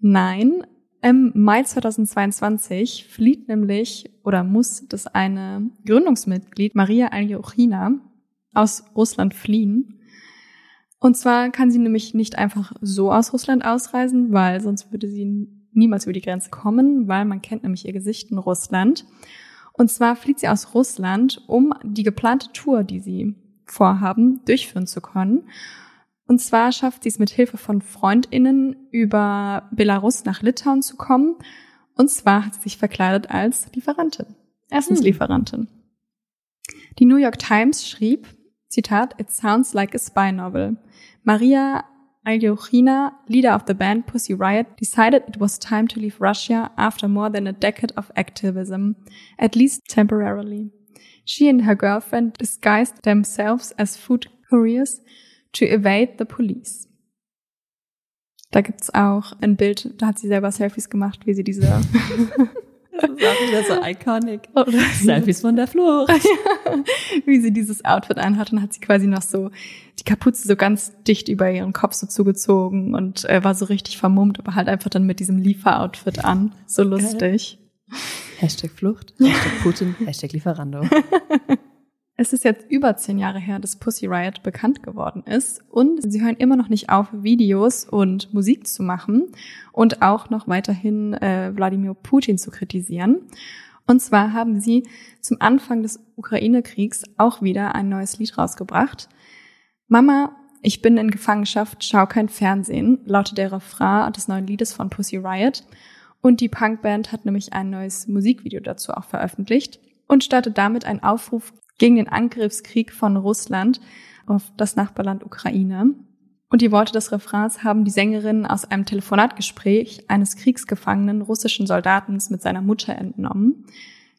Nein, im Mai 2022 flieht nämlich oder muss das eine Gründungsmitglied, Maria Aljochina, aus Russland fliehen. Und zwar kann sie nämlich nicht einfach so aus Russland ausreisen, weil sonst würde sie niemals über die Grenze kommen, weil man kennt nämlich ihr Gesicht in Russland. Und zwar flieht sie aus Russland, um die geplante Tour, die sie vorhaben, durchführen zu können. Und zwar schafft sie es mit Hilfe von FreundInnen über Belarus nach Litauen zu kommen. Und zwar hat sie sich verkleidet als Lieferantin. Erstens Lieferantin. Die New York Times schrieb, Zitat, It sounds like a spy novel. Maria Aljochina, leader of the band Pussy Riot, decided it was time to leave Russia after more than a decade of activism, at least temporarily. She and her girlfriend disguised themselves as food couriers to evade the police. Da gibt's auch ein Bild, da hat sie selber Selfies gemacht, wie sie diese [LAUGHS] Das ist auch wieder so [LAUGHS] iconic. Selfies von der Flucht. [LAUGHS] wie sie dieses Outfit anhat und hat sie quasi noch so die Kapuze so ganz dicht über ihren Kopf so zugezogen und äh, war so richtig vermummt, aber halt einfach dann mit diesem Lieferoutfit an. So lustig. Hashtag Flucht, Hashtag Putin, Hashtag Lieferando. Es ist jetzt über zehn Jahre her, dass Pussy Riot bekannt geworden ist und sie hören immer noch nicht auf, Videos und Musik zu machen und auch noch weiterhin äh, Wladimir Putin zu kritisieren. Und zwar haben sie zum Anfang des Ukraine-Kriegs auch wieder ein neues Lied rausgebracht. Mama, ich bin in Gefangenschaft, schau kein Fernsehen, lautet der Refrain des neuen Liedes von Pussy Riot. Und die Punkband hat nämlich ein neues Musikvideo dazu auch veröffentlicht und startet damit einen Aufruf gegen den Angriffskrieg von Russland auf das Nachbarland Ukraine. Und die Worte des Refrains haben die Sängerin aus einem Telefonatgespräch eines kriegsgefangenen russischen Soldaten mit seiner Mutter entnommen.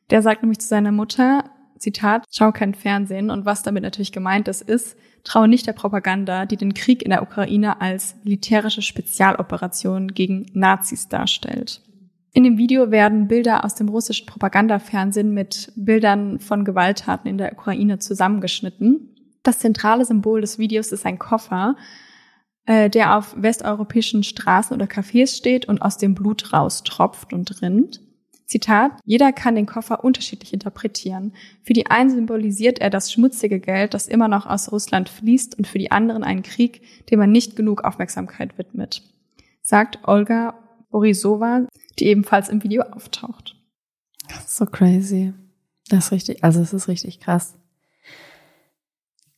Der sagt nämlich zu seiner Mutter, Zitat, schau kein Fernsehen. Und was damit natürlich gemeint ist, ist, traue nicht der Propaganda, die den Krieg in der Ukraine als militärische Spezialoperation gegen Nazis darstellt. In dem Video werden Bilder aus dem russischen Propagandafernsehen mit Bildern von Gewalttaten in der Ukraine zusammengeschnitten. Das zentrale Symbol des Videos ist ein Koffer, äh, der auf westeuropäischen Straßen oder Cafés steht und aus dem Blut raustropft und rinnt. Zitat, jeder kann den Koffer unterschiedlich interpretieren. Für die einen symbolisiert er das schmutzige Geld, das immer noch aus Russland fließt und für die anderen einen Krieg, dem man nicht genug Aufmerksamkeit widmet. Sagt Olga Borisova, die ebenfalls im Video auftaucht. So crazy. Das ist richtig, also es ist richtig krass.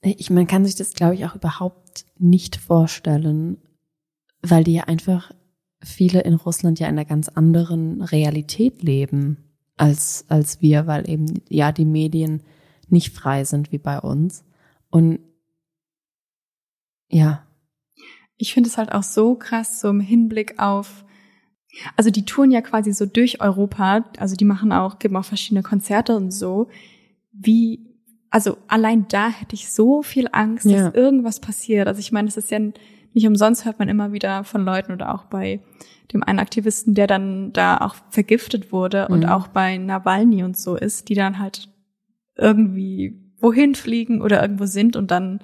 Ich, man kann sich das, glaube ich, auch überhaupt nicht vorstellen, weil die ja einfach viele in Russland ja in einer ganz anderen Realität leben als, als wir, weil eben ja die Medien nicht frei sind wie bei uns. Und ja. Ich finde es halt auch so krass, so im Hinblick auf, also die touren ja quasi so durch Europa, also die machen auch, geben auch verschiedene Konzerte und so, wie, also allein da hätte ich so viel Angst, Ja. dass irgendwas passiert. Also ich meine, es ist ja nicht umsonst hört man immer wieder von Leuten oder auch bei dem einen Aktivisten, der dann da auch vergiftet wurde und Mhm. auch bei Nawalny und so ist, die dann halt irgendwie wohin fliegen oder irgendwo sind und dann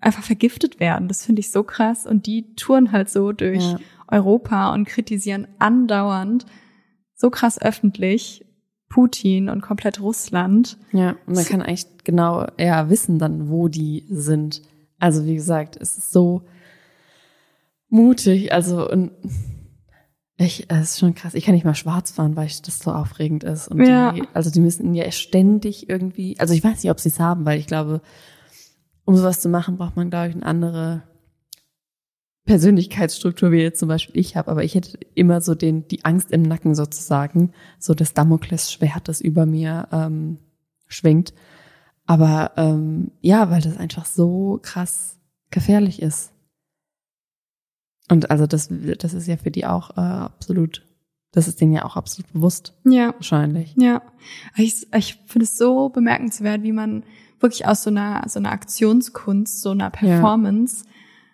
einfach vergiftet werden. Das finde ich so krass. Und die touren halt so durch Ja. Europa und kritisieren andauernd so krass öffentlich Putin und komplett Russland. Ja, und man kann eigentlich genau ja wissen dann, wo die sind. Also wie gesagt, es ist so mutig. Also und ich, es ist schon krass. Ich kann nicht mal schwarz fahren, weil ich das so aufregend ist. Und Ja. die, also die müssen ja ständig irgendwie. Also ich weiß nicht, ob sie es haben, weil ich glaube, um sowas zu machen, braucht man glaube ich eine andere Persönlichkeitsstruktur wie jetzt zum Beispiel ich habe, aber ich hätte immer so den die Angst im Nacken sozusagen, so das Damoklesschwert, das über mir ähm, schwingt. Aber ähm, ja, weil das einfach so krass gefährlich ist. Und also das, das ist ja für die auch äh, absolut, das ist denen ja auch absolut bewusst. Ja. Wahrscheinlich. Ja. Ich, ich finde es so bemerkenswert, wie man wirklich aus so einer, so einer Aktionskunst, so einer Performance.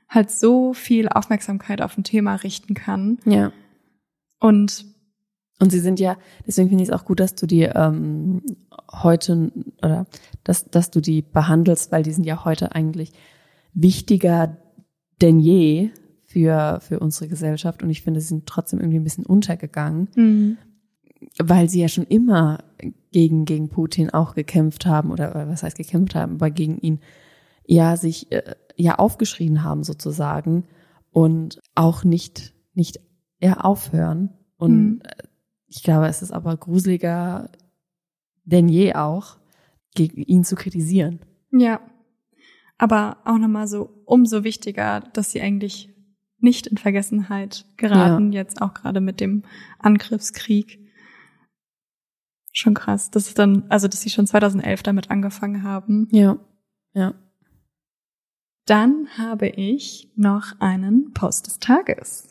Halt so viel Aufmerksamkeit auf ein Thema richten kann. Ja. Und und sie sind ja, deswegen finde ich es auch gut, dass du die ähm, heute oder dass, dass du die behandelst, weil die sind ja heute eigentlich wichtiger denn je für, für unsere Gesellschaft. Und ich finde, sie sind trotzdem irgendwie ein bisschen untergegangen, mhm. weil sie ja schon immer gegen, gegen Putin auch gekämpft haben oder, was heißt gekämpft haben, aber gegen ihn ja sich äh, ja aufgeschrien haben sozusagen und auch nicht, nicht ja, aufhören. Und mhm. ich glaube, es ist aber gruseliger denn je auch, gegen ihn zu kritisieren. Ja. Aber auch nochmal so umso wichtiger, dass sie eigentlich nicht in Vergessenheit geraten, ja. jetzt auch gerade mit dem Angriffskrieg. Schon krass, dass es dann, also dass sie schon 2011 damit angefangen haben. Ja, ja. Dann habe ich noch einen Post des Tages.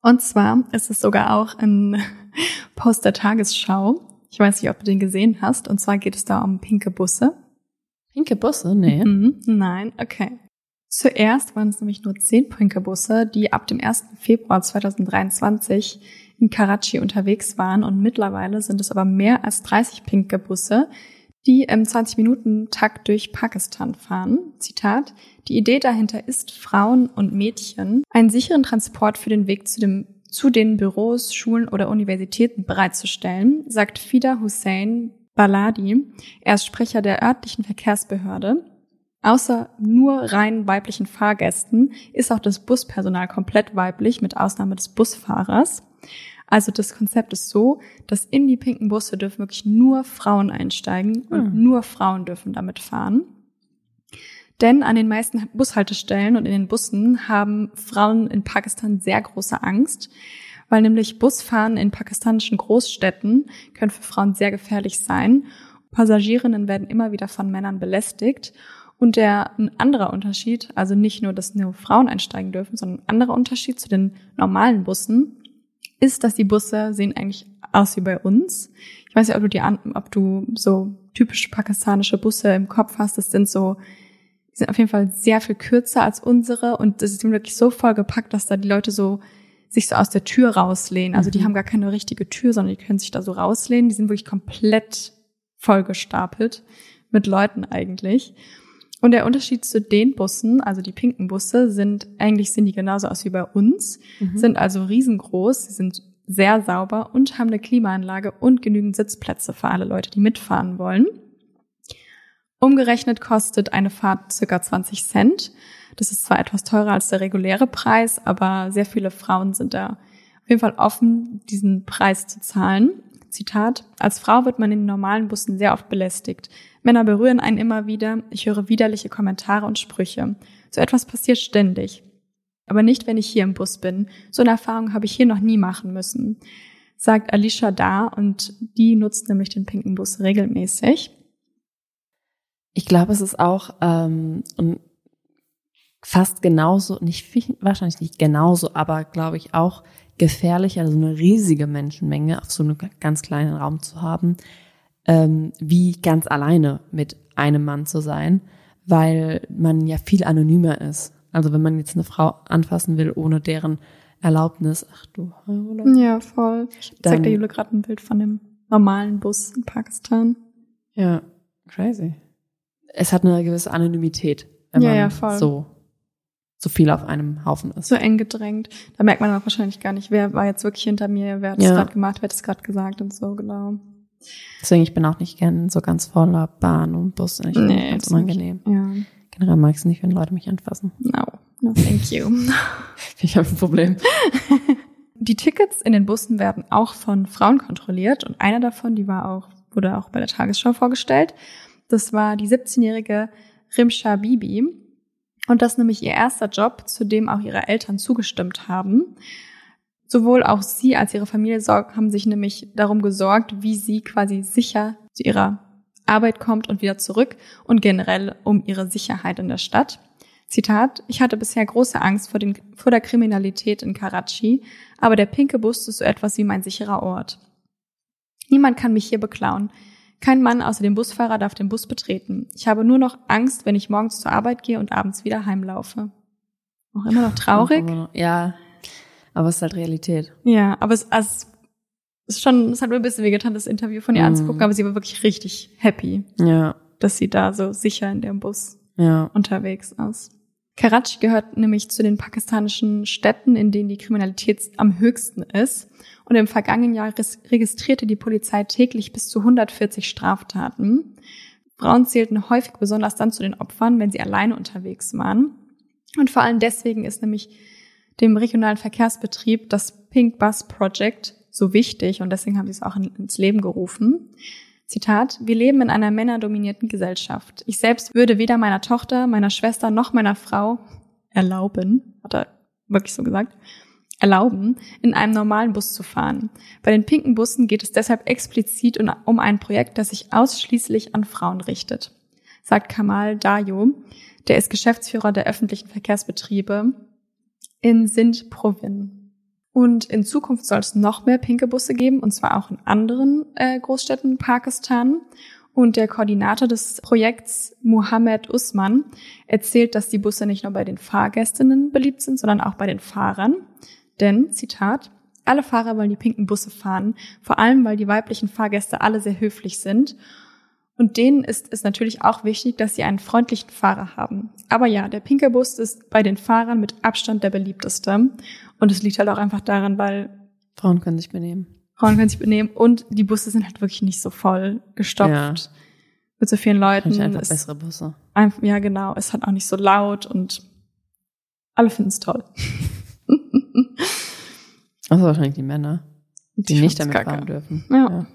Und zwar ist es sogar auch ein [LAUGHS] Post der Tagesschau. Ich weiß nicht, ob du den gesehen hast. Und zwar geht es da um pinke Busse. Pinke Busse? Nee. Mhm, nein, okay. Zuerst waren es nämlich nur zehn pinke Busse, die ab dem 1. Februar 2023 in Karachi unterwegs waren und mittlerweile sind es aber mehr als 30 pinke Busse, die im 20-Minuten-Takt durch Pakistan fahren. Zitat, die Idee dahinter ist, Frauen und Mädchen einen sicheren Transport für den Weg zu, dem, zu den Büros, Schulen oder Universitäten bereitzustellen, sagt Fida Hussein Baladi. Er ist Sprecher der örtlichen Verkehrsbehörde. Außer nur rein weiblichen Fahrgästen ist auch das Buspersonal komplett weiblich, mit Ausnahme des Busfahrers. Also das Konzept ist so, dass in die pinken Busse dürfen wirklich nur Frauen einsteigen und hm. nur Frauen dürfen damit fahren. Denn an den meisten Bushaltestellen und in den Bussen haben Frauen in Pakistan sehr große Angst, weil nämlich Busfahren in pakistanischen Großstädten können für Frauen sehr gefährlich sein. Passagierinnen werden immer wieder von Männern belästigt und der ein anderer Unterschied, also nicht nur, dass nur Frauen einsteigen dürfen, sondern ein anderer Unterschied zu den normalen Bussen ist, dass die Busse sehen eigentlich aus wie bei uns. Ich weiß nicht, ob du die, ob du so typische pakistanische Busse im Kopf hast. Das sind so, die sind auf jeden Fall sehr viel kürzer als unsere und das ist wirklich so voll gepackt, dass da die Leute so sich so aus der Tür rauslehnen. Also die mhm. haben gar keine richtige Tür, sondern die können sich da so rauslehnen. Die sind wirklich komplett vollgestapelt mit Leuten eigentlich. Und der Unterschied zu den Bussen, also die pinken Busse, sind, eigentlich sehen die genauso aus wie bei uns, mhm. sind also riesengroß, sie sind sehr sauber und haben eine Klimaanlage und genügend Sitzplätze für alle Leute, die mitfahren wollen. Umgerechnet kostet eine Fahrt circa 20 Cent. Das ist zwar etwas teurer als der reguläre Preis, aber sehr viele Frauen sind da auf jeden Fall offen, diesen Preis zu zahlen. Zitat, als Frau wird man in normalen Bussen sehr oft belästigt. Männer berühren einen immer wieder, ich höre widerliche Kommentare und Sprüche. So etwas passiert ständig. Aber nicht, wenn ich hier im Bus bin. So eine Erfahrung habe ich hier noch nie machen müssen, sagt Alicia da und die nutzt nämlich den pinken Bus regelmäßig. Ich glaube, es ist auch ähm, fast genauso, nicht wahrscheinlich nicht genauso, aber glaube ich auch gefährlich, also eine riesige Menschenmenge auf so einem ganz kleinen Raum zu haben, ähm, wie ganz alleine mit einem Mann zu sein, weil man ja viel anonymer ist. Also wenn man jetzt eine Frau anfassen will, ohne deren Erlaubnis, ach du, oder? Ja, voll. Ich zeig der Jule gerade ein Bild von dem normalen Bus in Pakistan. Ja, crazy. Es hat eine gewisse Anonymität, wenn ja, man ja, voll. so so viel auf einem Haufen ist. So eng gedrängt. Da merkt man auch wahrscheinlich gar nicht, wer war jetzt wirklich hinter mir, wer hat es ja. gerade gemacht, wer hat es gerade gesagt und so, genau. Deswegen, ich bin auch nicht gern so ganz voller Bahn und Bus. Ich nee, ganz unangenehm. Ja. Generell mag ich es nicht, wenn Leute mich anfassen. No, no thank you. [LAUGHS] ich habe ein Problem. [LAUGHS] Die Tickets in den Bussen werden auch von Frauen kontrolliert und einer davon, die war auch, wurde auch bei der Tagesschau vorgestellt. Das war die 17-jährige Rimsha Bibi. Und das ist nämlich ihr erster Job, zu dem auch ihre Eltern zugestimmt haben. Sowohl auch sie als ihre Familie haben sich nämlich darum gesorgt, wie sie quasi sicher zu ihrer Arbeit kommt und wieder zurück und generell um ihre Sicherheit in der Stadt. Zitat, ich hatte bisher große Angst vor, den, vor der Kriminalität in Karachi, aber der pinke Bus ist so etwas wie mein sicherer Ort. Niemand kann mich hier beklauen. Kein Mann außer dem Busfahrer darf den Bus betreten. Ich habe nur noch Angst, wenn ich morgens zur Arbeit gehe und abends wieder heimlaufe. Auch immer noch traurig. Ja, aber es ist halt Realität. Ja, aber es, also, es ist schon, es hat mir ein bisschen wehgetan, das Interview von ihr mm. anzugucken, aber sie war wirklich richtig happy. Ja. Dass sie da so sicher in dem Bus ja. unterwegs ist. Karachi gehört nämlich zu den pakistanischen Städten, in denen die Kriminalität am höchsten ist. Und im vergangenen Jahr registrierte die Polizei täglich bis zu 140 Straftaten. Frauen zählten häufig besonders dann zu den Opfern, wenn sie alleine unterwegs waren. Und vor allem deswegen ist nämlich dem regionalen Verkehrsbetrieb das Pink Bus Project so wichtig und deswegen haben sie es auch ins Leben gerufen. Zitat, wir leben in einer männerdominierten Gesellschaft. Ich selbst würde weder meiner Tochter, meiner Schwester noch meiner Frau erlauben, hat er wirklich so gesagt, erlauben, in einem normalen Bus zu fahren. Bei den pinken Bussen geht es deshalb explizit um ein Projekt, das sich ausschließlich an Frauen richtet, sagt Kamal Dayo, der ist Geschäftsführer der öffentlichen Verkehrsbetriebe in Sindh-Provin. Und in Zukunft soll es noch mehr pinke Busse geben, und zwar auch in anderen äh, Großstädten Pakistan. Und der Koordinator des Projekts, Mohammed Usman, erzählt, dass die Busse nicht nur bei den Fahrgästinnen beliebt sind, sondern auch bei den Fahrern. Denn, Zitat, alle Fahrer wollen die pinken Busse fahren, vor allem weil die weiblichen Fahrgäste alle sehr höflich sind. Und denen ist es natürlich auch wichtig, dass sie einen freundlichen Fahrer haben. Aber ja, der pinke Bus ist bei den Fahrern mit Abstand der beliebteste. Und es liegt halt auch einfach daran, weil Frauen können sich benehmen. Frauen können sich benehmen und die Busse sind halt wirklich nicht so voll gestopft. Ja. Mit so vielen Leuten. Einfach bessere Busse. Einfach, ja, genau. Es hat auch nicht so laut und alle finden es toll. [LAUGHS] Also wahrscheinlich die Männer, die, die nicht damit fahren dürfen. Ja. ja.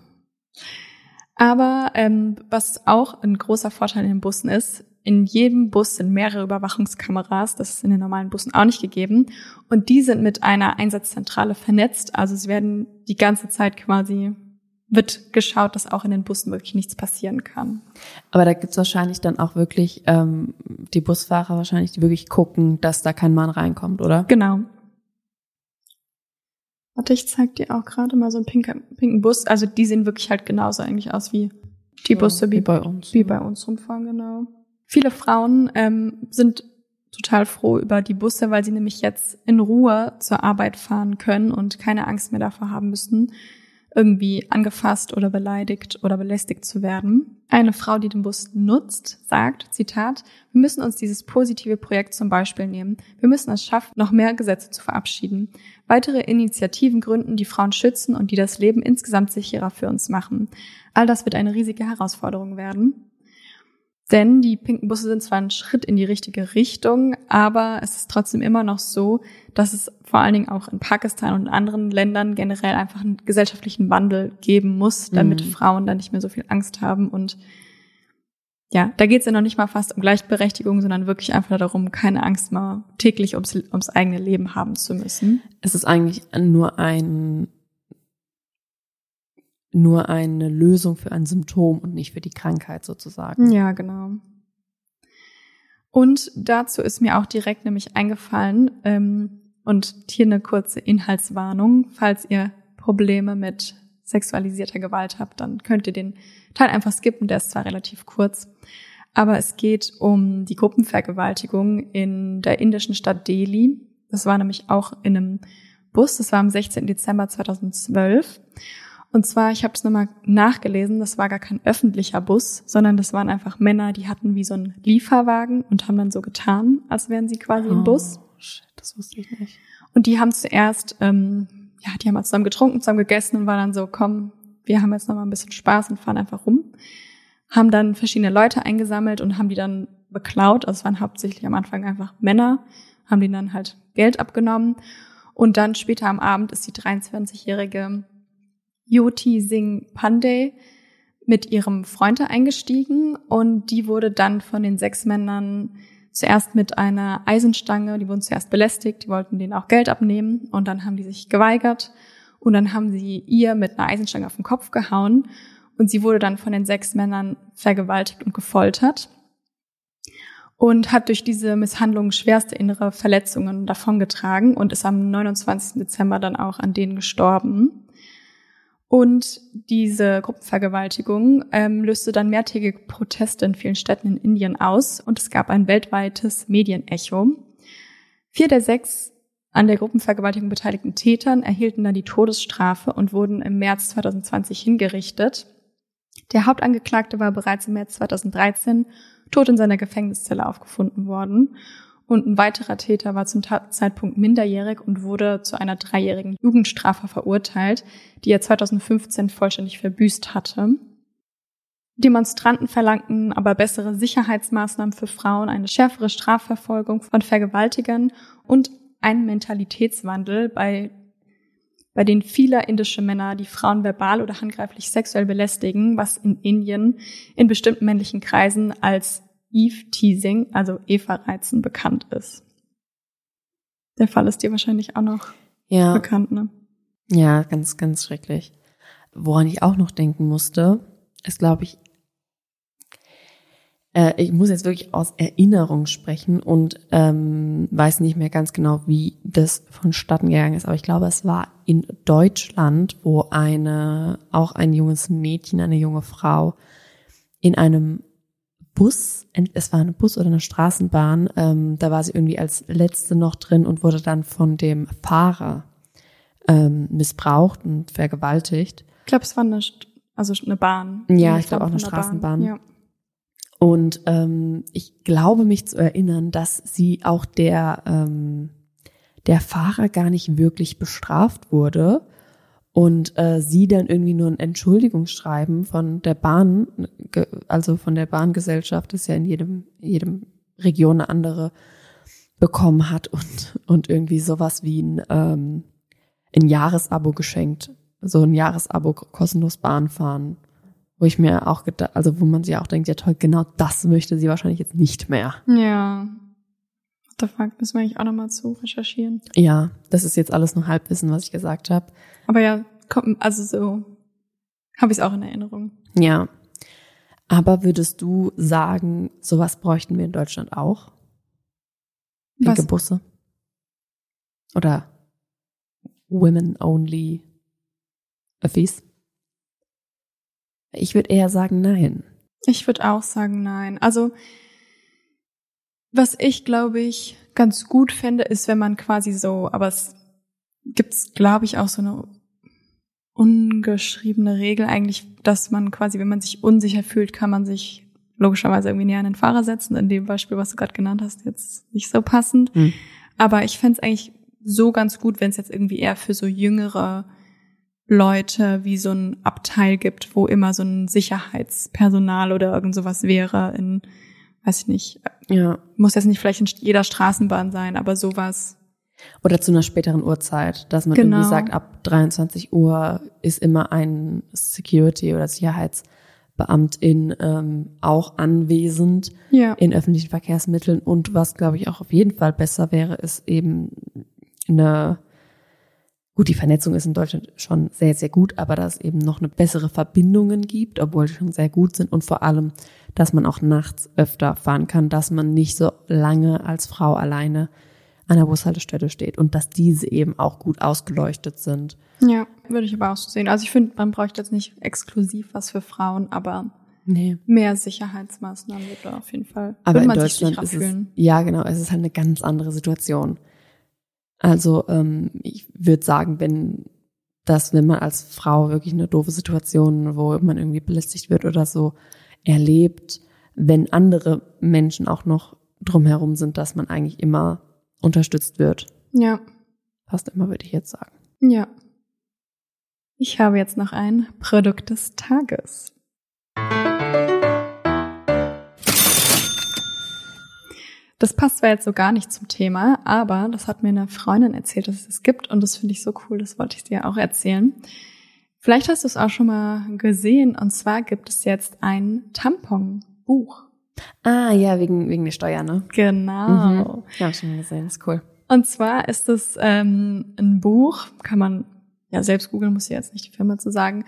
Aber ähm, was auch ein großer Vorteil in den Bussen ist, in jedem Bus sind mehrere Überwachungskameras. Das ist in den normalen Bussen auch nicht gegeben. Und die sind mit einer Einsatzzentrale vernetzt. Also es werden die ganze Zeit quasi wird geschaut, dass auch in den Bussen wirklich nichts passieren kann. Aber da gibt's wahrscheinlich dann auch wirklich ähm, die Busfahrer wahrscheinlich, die wirklich gucken, dass da kein Mann reinkommt, oder? Genau. Warte, ich zeig dir auch gerade mal so einen pinken, pinken Bus. Also die sehen wirklich halt genauso eigentlich aus wie die Busse, wie, wie bei uns. Wie bei uns rumfahren, genau. Viele Frauen ähm, sind total froh über die Busse, weil sie nämlich jetzt in Ruhe zur Arbeit fahren können und keine Angst mehr davor haben müssen, irgendwie angefasst oder beleidigt oder belästigt zu werden. Eine Frau, die den Bus nutzt, sagt, Zitat, wir müssen uns dieses positive Projekt zum Beispiel nehmen. Wir müssen es schaffen, noch mehr Gesetze zu verabschieden. Weitere Initiativen gründen, die Frauen schützen und die das Leben insgesamt sicherer für uns machen. All das wird eine riesige Herausforderung werden. Denn die pinken Busse sind zwar ein Schritt in die richtige Richtung, aber es ist trotzdem immer noch so, dass es vor allen Dingen auch in Pakistan und in anderen Ländern generell einfach einen gesellschaftlichen Wandel geben muss, damit mhm. Frauen da nicht mehr so viel Angst haben. Und ja, da geht es ja noch nicht mal fast um Gleichberechtigung, sondern wirklich einfach darum, keine Angst mal täglich ums, ums eigene Leben haben zu müssen. Es ist eigentlich nur ein nur eine Lösung für ein Symptom und nicht für die Krankheit sozusagen. Ja, genau. Und dazu ist mir auch direkt nämlich eingefallen, ähm, und hier eine kurze Inhaltswarnung, falls ihr Probleme mit sexualisierter Gewalt habt, dann könnt ihr den Teil einfach skippen, der ist zwar relativ kurz, aber es geht um die Gruppenvergewaltigung in der indischen Stadt Delhi. Das war nämlich auch in einem Bus, das war am 16. Dezember 2012. Und zwar, ich habe es nochmal nachgelesen, das war gar kein öffentlicher Bus, sondern das waren einfach Männer, die hatten wie so einen Lieferwagen und haben dann so getan, als wären sie quasi im Bus. Oh, shit, das wusste ich nicht. Und die haben zuerst, ähm, ja, die haben halt zusammen getrunken, zusammen gegessen und waren dann so, komm, wir haben jetzt nochmal ein bisschen Spaß und fahren einfach rum. Haben dann verschiedene Leute eingesammelt und haben die dann beklaut. Also es waren hauptsächlich am Anfang einfach Männer, haben denen dann halt Geld abgenommen. Und dann später am Abend ist die 23-jährige Yoti Singh Pandey mit ihrem Freund eingestiegen und die wurde dann von den sechs Männern zuerst mit einer Eisenstange, die wurden zuerst belästigt, die wollten denen auch Geld abnehmen und dann haben die sich geweigert und dann haben sie ihr mit einer Eisenstange auf den Kopf gehauen und sie wurde dann von den sechs Männern vergewaltigt und gefoltert und hat durch diese Misshandlung schwerste innere Verletzungen davongetragen und ist am 29. Dezember dann auch an denen gestorben. Und diese Gruppenvergewaltigung ähm, löste dann mehrtägige Proteste in vielen Städten in Indien aus und es gab ein weltweites Medienecho. Vier der sechs an der Gruppenvergewaltigung beteiligten Tätern erhielten dann die Todesstrafe und wurden im März 2020 hingerichtet. Der Hauptangeklagte war bereits im März 2013 tot in seiner Gefängniszelle aufgefunden worden und ein weiterer Täter war zum Zeitpunkt minderjährig und wurde zu einer dreijährigen Jugendstrafe verurteilt, die er 2015 vollständig verbüßt hatte. Demonstranten verlangten aber bessere Sicherheitsmaßnahmen für Frauen, eine schärfere Strafverfolgung von Vergewaltigern und einen Mentalitätswandel, bei, bei den viele indische Männer die Frauen verbal oder handgreiflich sexuell belästigen, was in Indien in bestimmten männlichen Kreisen als Eve-Teasing, also Eva-Reizen, bekannt ist. Der Fall ist dir wahrscheinlich auch noch Ja. bekannt, ne? Ja, ganz, ganz schrecklich. Woran ich auch noch denken musste, ist, glaube ich, äh, ich muss jetzt wirklich aus Erinnerung sprechen und ähm, weiß nicht mehr ganz genau, wie das vonstatten gegangen ist, aber ich glaube, es war in Deutschland, wo eine, auch ein junges Mädchen, eine junge Frau in einem Bus, es war ein Bus oder eine Straßenbahn, ähm, da war sie irgendwie als letzte noch drin und wurde dann von dem Fahrer ähm, missbraucht und vergewaltigt. Ich glaube, es war eine, also eine Bahn. Ja, ich glaube auch eine Straßenbahn. Ja. Und ähm, ich glaube mich zu erinnern, dass sie auch der, ähm, der Fahrer gar nicht wirklich bestraft wurde und äh, sie dann irgendwie nur ein Entschuldigungsschreiben von der Bahn, also von der Bahngesellschaft, das ist ja in jedem, jedem Region eine andere, bekommen hat und, und irgendwie sowas wie ein, ähm, ein Jahresabo geschenkt. So ein Jahresabo kostenlos Bahn fahren. Wo ich mir auch gedacht, also wo man sich auch denkt, ja toll, genau das möchte sie wahrscheinlich jetzt nicht mehr. Ja. The fuck, müssen wir eigentlich auch nochmal zu recherchieren. Ja, das ist jetzt alles nur Halbwissen, was ich gesagt habe. Aber ja, kommt, also so habe ich es auch in Erinnerung. Ja. Aber würdest du sagen, sowas bräuchten wir in Deutschland auch? Pinke Was? Busse? Oder Women Only Öffis? Ich würde eher sagen, nein. Ich würde auch sagen, nein. Also, was ich, glaube ich, ganz gut finde, ist, wenn man quasi so, aber es gibt's, glaube ich, auch so eine ungeschriebene Regel eigentlich, dass man quasi, wenn man sich unsicher fühlt, kann man sich logischerweise irgendwie näher an den Fahrer setzen. In dem Beispiel, was du gerade genannt hast, jetzt nicht so passend. Hm. Aber ich fände es eigentlich so ganz gut, wenn es jetzt irgendwie eher für so jüngere Leute wie so ein Abteil gibt, wo immer so ein Sicherheitspersonal oder irgend sowas wäre in, weiß ich nicht, Ja. muss jetzt nicht vielleicht in jeder Straßenbahn sein, aber sowas. Oder zu einer späteren Uhrzeit, dass man Genau. irgendwie sagt, ab 23 Uhr ist immer ein Security- oder Sicherheitsbeamtin ähm, auch anwesend Ja. in öffentlichen Verkehrsmitteln. Und was, glaube ich, auch auf jeden Fall besser wäre, ist eben eine, gut, die Vernetzung ist in Deutschland schon sehr, sehr gut, aber dass es eben noch eine bessere Verbindungen gibt, obwohl die schon sehr gut sind und vor allem, dass man auch nachts öfter fahren kann, dass man nicht so lange als Frau alleine an der Bushaltestelle steht und dass diese eben auch gut ausgeleuchtet sind. Ja, würde ich aber auch so sehen. Also ich finde, man bräuchte jetzt nicht exklusiv was für Frauen, aber Nee. mehr Sicherheitsmaßnahmen wird da auf jeden Fall. Aber in Deutschland ist es, ja genau, es ist halt eine ganz andere Situation. Also ähm, ich würde sagen, wenn das, wenn man als Frau wirklich eine doofe Situation, wo man irgendwie belästigt wird oder so, erlebt, wenn andere Menschen auch noch drumherum sind, dass man eigentlich immer unterstützt wird. Ja, Fast immer, würde ich jetzt sagen. ja. Ich habe jetzt noch ein Produkt des Tages. Das passt zwar jetzt so gar nicht zum Thema, aber das hat mir eine Freundin erzählt, dass es das gibt und das finde ich so cool, das wollte ich dir auch erzählen. Vielleicht hast du es auch schon mal gesehen und zwar gibt es jetzt ein Tampon-Buch. Ah, ja, wegen, wegen der Steuer, ne? Genau. Ja, hab ich schon mal gesehen, ist cool. Und zwar ist es ähm, ein Buch, kann man ja selbst googeln, muss ich jetzt nicht die Firma zu sagen.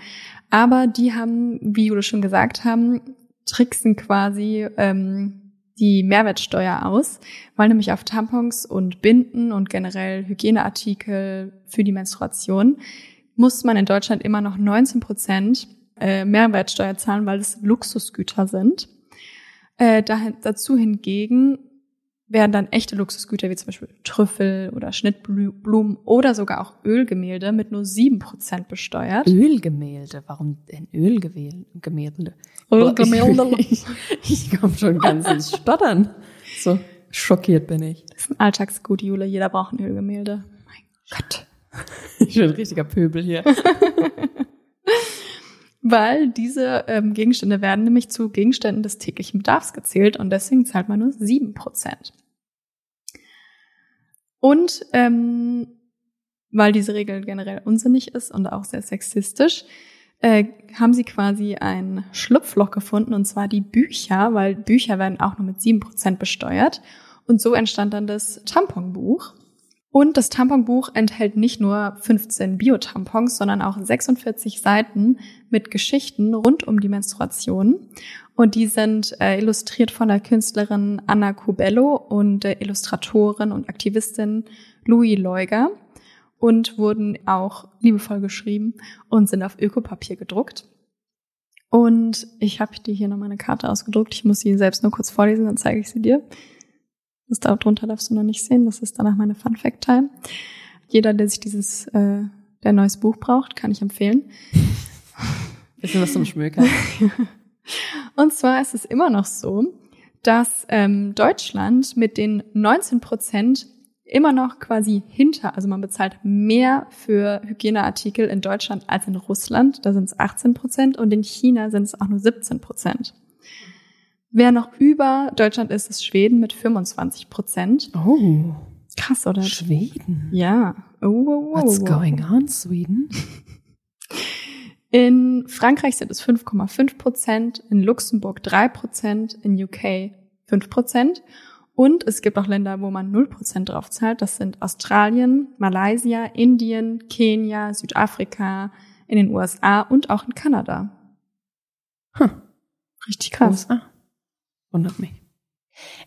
Aber die haben, wie Jule schon gesagt haben, tricksen quasi ähm, die Mehrwertsteuer aus, weil nämlich auf Tampons und Binden und generell Hygieneartikel für die Menstruation muss man in Deutschland immer noch 19 Prozent äh, Mehrwertsteuer zahlen, weil es Luxusgüter sind. Äh, dahin, dazu hingegen werden dann echte Luxusgüter wie zum Beispiel Trüffel oder Schnittblumen oder sogar auch Ölgemälde mit nur sieben Prozent besteuert. Ölgemälde, warum denn Ölgemälde? Ölgemälde. [LAUGHS] Ich, ich komme schon ganz ins Stottern. So schockiert bin ich. Das ist ein Alltagsgut, Jule. Jeder braucht ein Ölgemälde. Mein Gott. [LAUGHS] Ich bin ein richtiger Pöbel hier. [LAUGHS] Weil diese ähm, Gegenstände werden nämlich zu Gegenständen des täglichen Bedarfs gezählt und deswegen zahlt man nur sieben Prozent. Und ähm, weil diese Regel generell unsinnig ist und auch sehr sexistisch, äh, haben sie quasi ein Schlupfloch gefunden, und zwar die Bücher, weil Bücher werden auch nur mit sieben Prozent besteuert. Und so entstand dann das Tamponbuch. Und das Tamponbuch enthält nicht nur 15 Biotampons, sondern auch 46 Seiten mit Geschichten rund um die Menstruation. Und die sind äh, illustriert von der Künstlerin Anna Cubello und der Illustratorin und Aktivistin Louis Leuger und wurden auch liebevoll geschrieben und sind auf Ökopapier gedruckt. Und ich habe dir hier noch meine Karte ausgedruckt. Ich muss sie selbst nur kurz vorlesen, dann zeige ich sie dir. Das darunter darfst du noch nicht sehen. Das ist danach meine Fun Fact Time. Jeder, der sich dieses, äh, der neues Buch braucht, kann ich empfehlen. [LAUGHS] Bisschen was zum Schmökern. [LAUGHS] Und zwar ist es immer noch so, dass ähm, Deutschland mit den 19 Prozent immer noch quasi hinter, also man bezahlt mehr für Hygieneartikel in Deutschland als in Russland, da sind es 18 Prozent und in China sind es auch nur 17 Prozent. Wer noch über Deutschland ist, ist Schweden mit 25 Prozent. Oh, Krass, oder? Schweden. Ja. Oh, oh, oh, What's oh. going on, Sweden? In Frankreich sind es 5,5 Prozent, in Luxemburg 3 Prozent, in UK 5 Prozent. Und es gibt auch Länder, wo man 0 Prozent drauf zahlt. Das sind Australien, Malaysia, Indien, Kenia, Südafrika, in den USA und auch in Kanada. Hm. Richtig krass. USA. Wundert mich.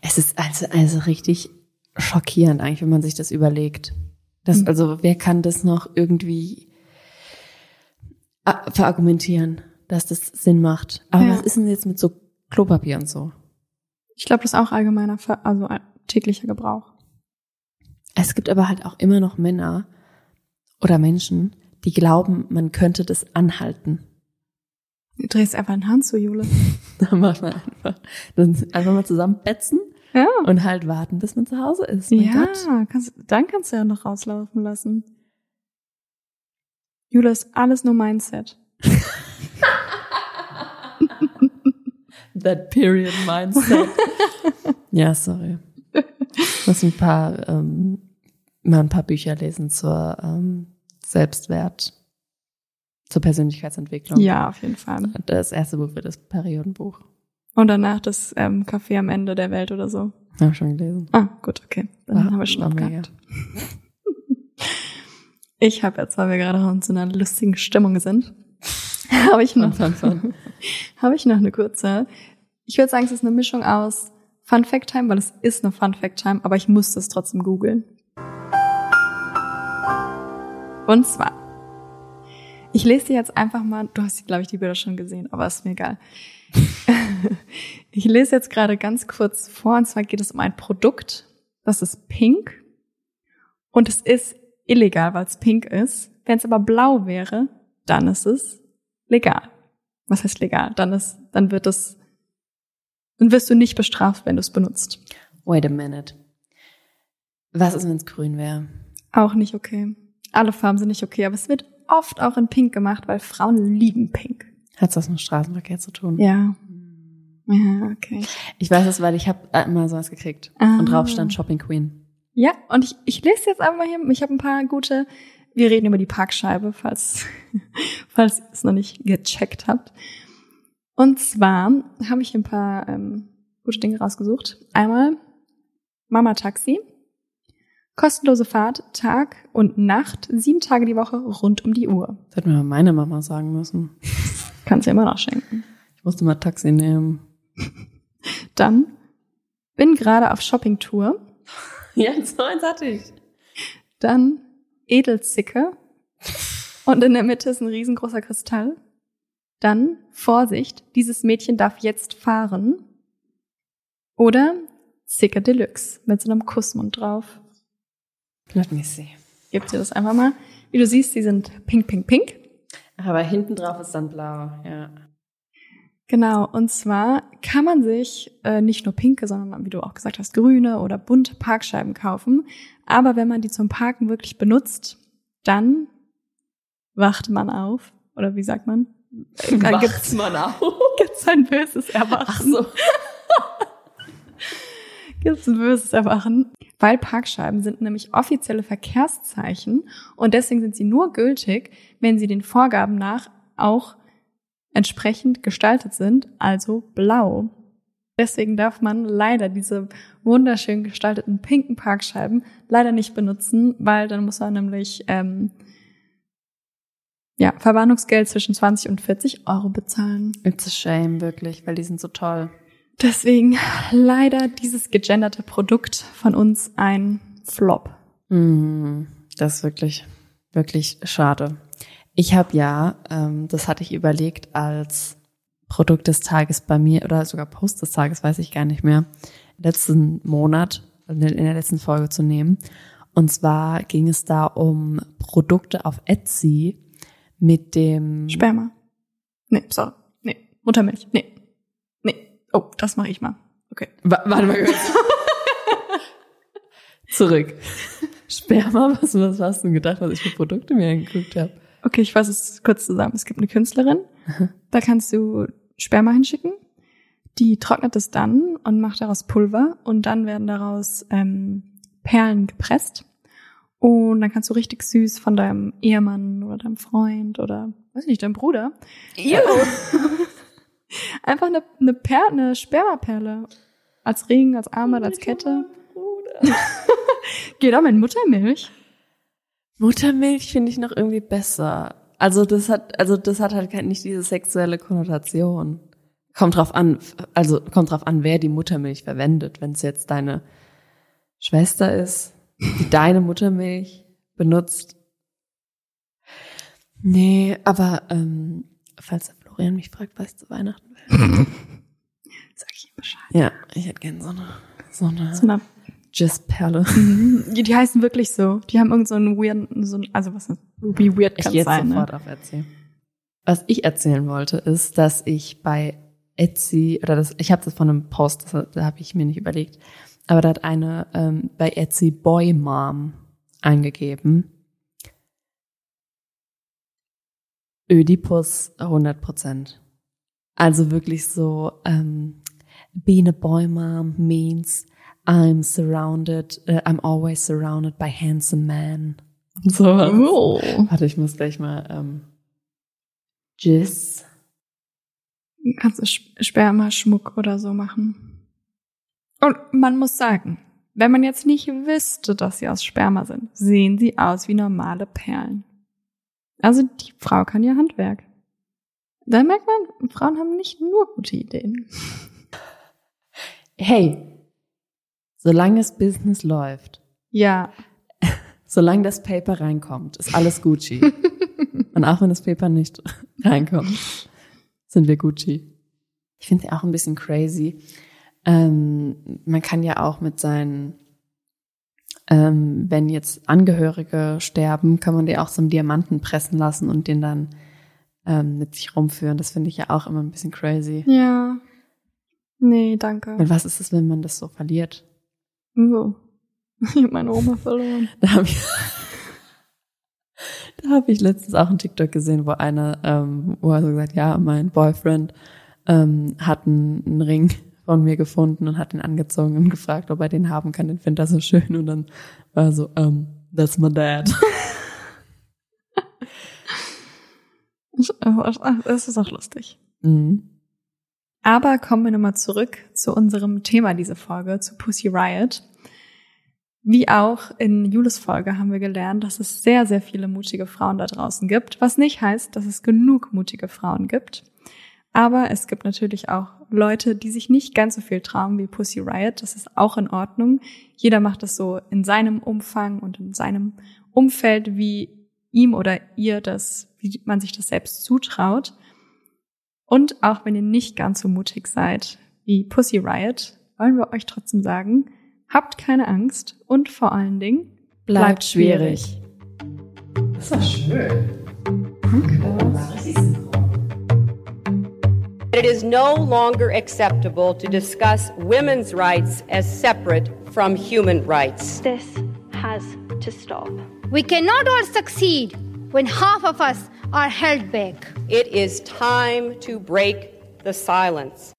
Es ist also, also richtig schockierend eigentlich, wenn man sich das überlegt. Das, Mhm. also, wer kann das noch irgendwie ah, verargumentieren, dass das Sinn macht? Aber Ja. was ist denn jetzt mit so Klopapier und so? Ich glaube, das ist auch allgemeiner, also täglicher Gebrauch. Es gibt aber halt auch immer noch Männer oder Menschen, die glauben, man könnte das anhalten. Du drehst einfach einen Hand zu, Jule. [LAUGHS] Dann macht man einfach, dann einfach mal zusammenbetzen Ja. und halt warten, bis man zu Hause ist. Mein ja, Gott. kannst, dann kannst du ja noch rauslaufen lassen. Jule ist alles nur Mindset. [LAUGHS] That period mindset. [LAUGHS] ja, sorry. Ich muss ein paar, ähm, mal ein paar Bücher lesen zur ähm, Selbstwert, zur Persönlichkeitsentwicklung. Ja, auf jeden Fall. Das erste Buch wird das Periodenbuch. Und danach das ähm, Café am Ende der Welt oder so. Habe ich schon gelesen. Ah, gut, okay. Dann War- haben wir schon abgehakt. Ich habe jetzt, weil wir gerade in so einer lustigen Stimmung sind, [LAUGHS] habe ich noch, [LAUGHS] habe ich noch eine kurze. Ich würde sagen, es ist eine Mischung aus Fun Fact Time, weil es ist eine Fun Fact Time, aber ich musste es trotzdem googeln. Und zwar, ich lese dir jetzt einfach mal, du hast, glaube ich, die Bilder schon gesehen, aber ist mir egal. [LAUGHS] ich lese jetzt gerade ganz kurz vor, und zwar geht es um ein Produkt, das ist pink und es ist illegal, weil es pink ist. Wenn es aber blau wäre, dann ist es legal. Was heißt legal? Dann ist, dann wird es, dann wirst du nicht bestraft, wenn du es benutzt. Wait a minute. Was ist, wenn es grün wäre? Auch nicht okay. Alle Farben sind nicht okay, aber es wird oft auch in Pink gemacht, weil Frauen lieben Pink. Hat das mit Straßenverkehr zu tun? Ja. Ja, okay. Ich weiß es, weil ich habe mal sowas gekriegt. Ah. Und drauf stand Shopping Queen. Ja, und ich, ich lese jetzt einfach mal hier, ich habe ein paar gute, wir reden über die Parkscheibe, falls, [LAUGHS] falls ihr es noch nicht gecheckt habt. Und zwar habe ich ein paar ähm, gute Dinge rausgesucht. Einmal Mama Taxi. Kostenlose Fahrt, Tag und Nacht, sieben Tage die Woche, rund um die Uhr. Das hätte mir mal meine Mama sagen müssen. [LAUGHS] Kannst du immer noch schenken. Ich musste mal Taxi nehmen. [LAUGHS] Dann bin gerade auf Shoppingtour. [LAUGHS] Ja, so eins hatte ich. Dann Edelzicke. Und in der Mitte ist ein riesengroßer Kristall. Dann Vorsicht, dieses Mädchen darf jetzt fahren. Oder Zicke Deluxe mit so einem Kussmund drauf. Let me see. Gib dir das einfach mal. Wie du siehst, die sind pink, pink, pink. Aber hinten drauf ist dann blau, ja. Genau, und zwar kann man sich äh, nicht nur pinke, sondern wie du auch gesagt hast, grüne oder bunte Parkscheiben kaufen. Aber wenn man die zum Parken wirklich benutzt, dann wacht man auf. Oder wie sagt man? [LAUGHS] Dann gibt's, man auf? [LAUGHS] [LAUGHS] gibt's ein böses Erwachen. Ach so. gibt's ein böses Erwachen. Weil Parkscheiben sind nämlich offizielle Verkehrszeichen und deswegen sind sie nur gültig, wenn sie den Vorgaben nach auch entsprechend gestaltet sind, also blau. Deswegen darf man leider diese wunderschön gestalteten pinken Parkscheiben leider nicht benutzen, weil dann muss man nämlich ähm, ja, Verwarnungsgeld zwischen 20 und 40 Euro bezahlen. It's a shame, wirklich, weil die sind so toll. Deswegen leider dieses gegenderte Produkt von uns ein Flop. Mm, das ist wirklich, wirklich schade. Ich habe ja, ähm, das hatte ich überlegt, als Produkt des Tages bei mir oder sogar Post des Tages, weiß ich gar nicht mehr, letzten Monat in der letzten Folge zu nehmen. Und zwar ging es da um Produkte auf Etsy mit dem Sperma. Nee, sorry. Nee, Muttermilch. Nee. Oh, das mache ich mal. Okay. Wa- Warte mal kurz. [LAUGHS] Zurück. Sperma, was, was hast du denn gedacht, was ich für Produkte mir angeguckt habe? Okay, ich fasse es kurz zusammen. Es gibt eine Künstlerin, [LAUGHS] da kannst du Sperma hinschicken. Die trocknet es dann und macht daraus Pulver und dann werden daraus ähm, Perlen gepresst. Und dann kannst du richtig süß von deinem Ehemann oder deinem Freund oder, weiß nicht, deinem Bruder. [LAUGHS] Einfach eine, eine, Perle, eine Spermaperle. Als Ring, als Armband, als Kette. [LAUGHS] Geht auch mit Muttermilch. Muttermilch finde ich noch irgendwie besser. Also das hat, also das hat halt nicht diese sexuelle Konnotation. Kommt drauf an, also kommt drauf an, wer die Muttermilch verwendet. Wenn es jetzt deine Schwester ist, die deine Muttermilch benutzt. Nee, aber ähm, falls Florian mich fragt, was ich zu Weihnachten will. [LAUGHS] Sag ich ihm Bescheid. Ja, ich hätte gerne so eine, so eine So eine Jizz-Perle. Die, die heißen wirklich so. Die haben irgend so einen weirden, so ein, also was ist, wie weird Ich kann gehe jetzt sein, sofort ne? auf Etsy. Was ich erzählen wollte, ist, dass ich bei Etsy, oder das, ich habe das von einem Post, das, da habe ich mir nicht überlegt, aber da hat eine ähm, bei Etsy Boy Mom eingegeben. Ödipus 100 Prozent. Also wirklich so, ähm, being a boy mom means I'm surrounded, äh, I'm always surrounded by handsome men. Sowas. Oh. Warte, ich muss gleich mal ähm, Jizz. Kannst du Sp- Spermaschmuck oder so machen. Und man muss sagen, wenn man jetzt nicht wüsste, dass sie aus Sperma sind, sehen sie aus wie normale Perlen. Also die Frau kann ihr Handwerk. Da merkt man, Frauen haben nicht nur gute Ideen. Hey, solange das Business läuft, Ja, solange das Paper reinkommt, ist alles Gucci. [LAUGHS] Und auch wenn das Paper nicht reinkommt, sind wir Gucci. Ich finde ja auch ein bisschen crazy. Ähm, man kann ja auch mit seinen, ähm, wenn jetzt Angehörige sterben, kann man die auch so einen Diamanten pressen lassen und den dann ähm, mit sich rumführen. Das finde ich ja auch immer ein bisschen crazy. ja. Nee, danke. Und was ist es, wenn man das so verliert? So. [LAUGHS] Ich habe meine Oma verloren. Da habe ich, [LAUGHS] da hab ich letztens auch einen TikTok gesehen, wo einer, ähm, wo er so gesagt, ja, mein Boyfriend ähm, hat einen, einen Ring von mir gefunden und hat ihn angezogen und gefragt, ob er den haben kann. Den findet er so schön. Und dann war er so, um, that's my dad. [LAUGHS] Es ist auch lustig. Mhm. Aber kommen wir nochmal zurück zu unserem Thema dieser Folge, zu Pussy Riot. Wie auch in Julis Folge haben wir gelernt, dass es sehr, sehr viele mutige Frauen da draußen gibt, was nicht heißt, dass es genug mutige Frauen gibt. Aber es gibt natürlich auch Leute, die sich nicht ganz so viel trauen wie Pussy Riot. Das ist auch in Ordnung. Jeder macht es so in seinem Umfang und in seinem Umfeld, wie ihm oder ihr das, wie man sich das selbst zutraut. Und auch wenn ihr nicht ganz so mutig seid wie Pussy Riot, wollen wir euch trotzdem sagen, habt keine Angst und vor allen Dingen Bleibt, bleibt schwierig. Das ist doch schön. It is no longer acceptable to discuss women's rights as separate from human rights. This has to stop. We cannot all succeed when half of us are held back. It is time to break the silence.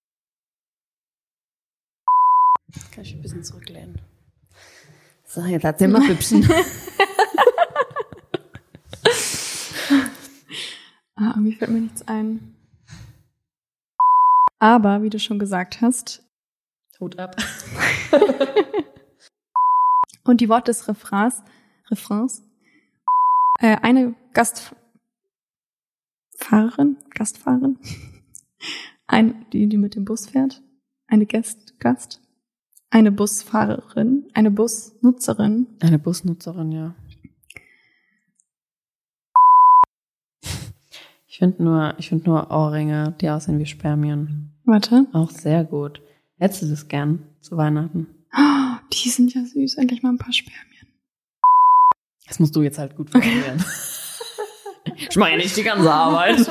Kann ich ein bisschen zurücklehnen. So, jetzt erzähl [LAUGHS] mal Hübschen. Ah, irgendwie fällt mir nichts ein. Aber, wie du schon gesagt hast, Hut ab. [LAUGHS] und die Worte des Refrains, Refrains, äh, eine Gastfahrerin, Gastfahrerin, [LAUGHS] eine, die, die mit dem Bus fährt, eine Gast, Gast, eine Busfahrerin, eine Busnutzerin, Eine Busnutzerin, ja. Ich finde nur, ich finde nur Ohrringe, die aussehen wie Spermien. warte, Auch sehr gut. Hättest du das gern zu Weihnachten? oh, die sind ja süß, endlich mal ein paar Spermien. Das musst du jetzt halt gut formulieren. ich mache ja nicht die ganze Arbeit. [LAUGHS]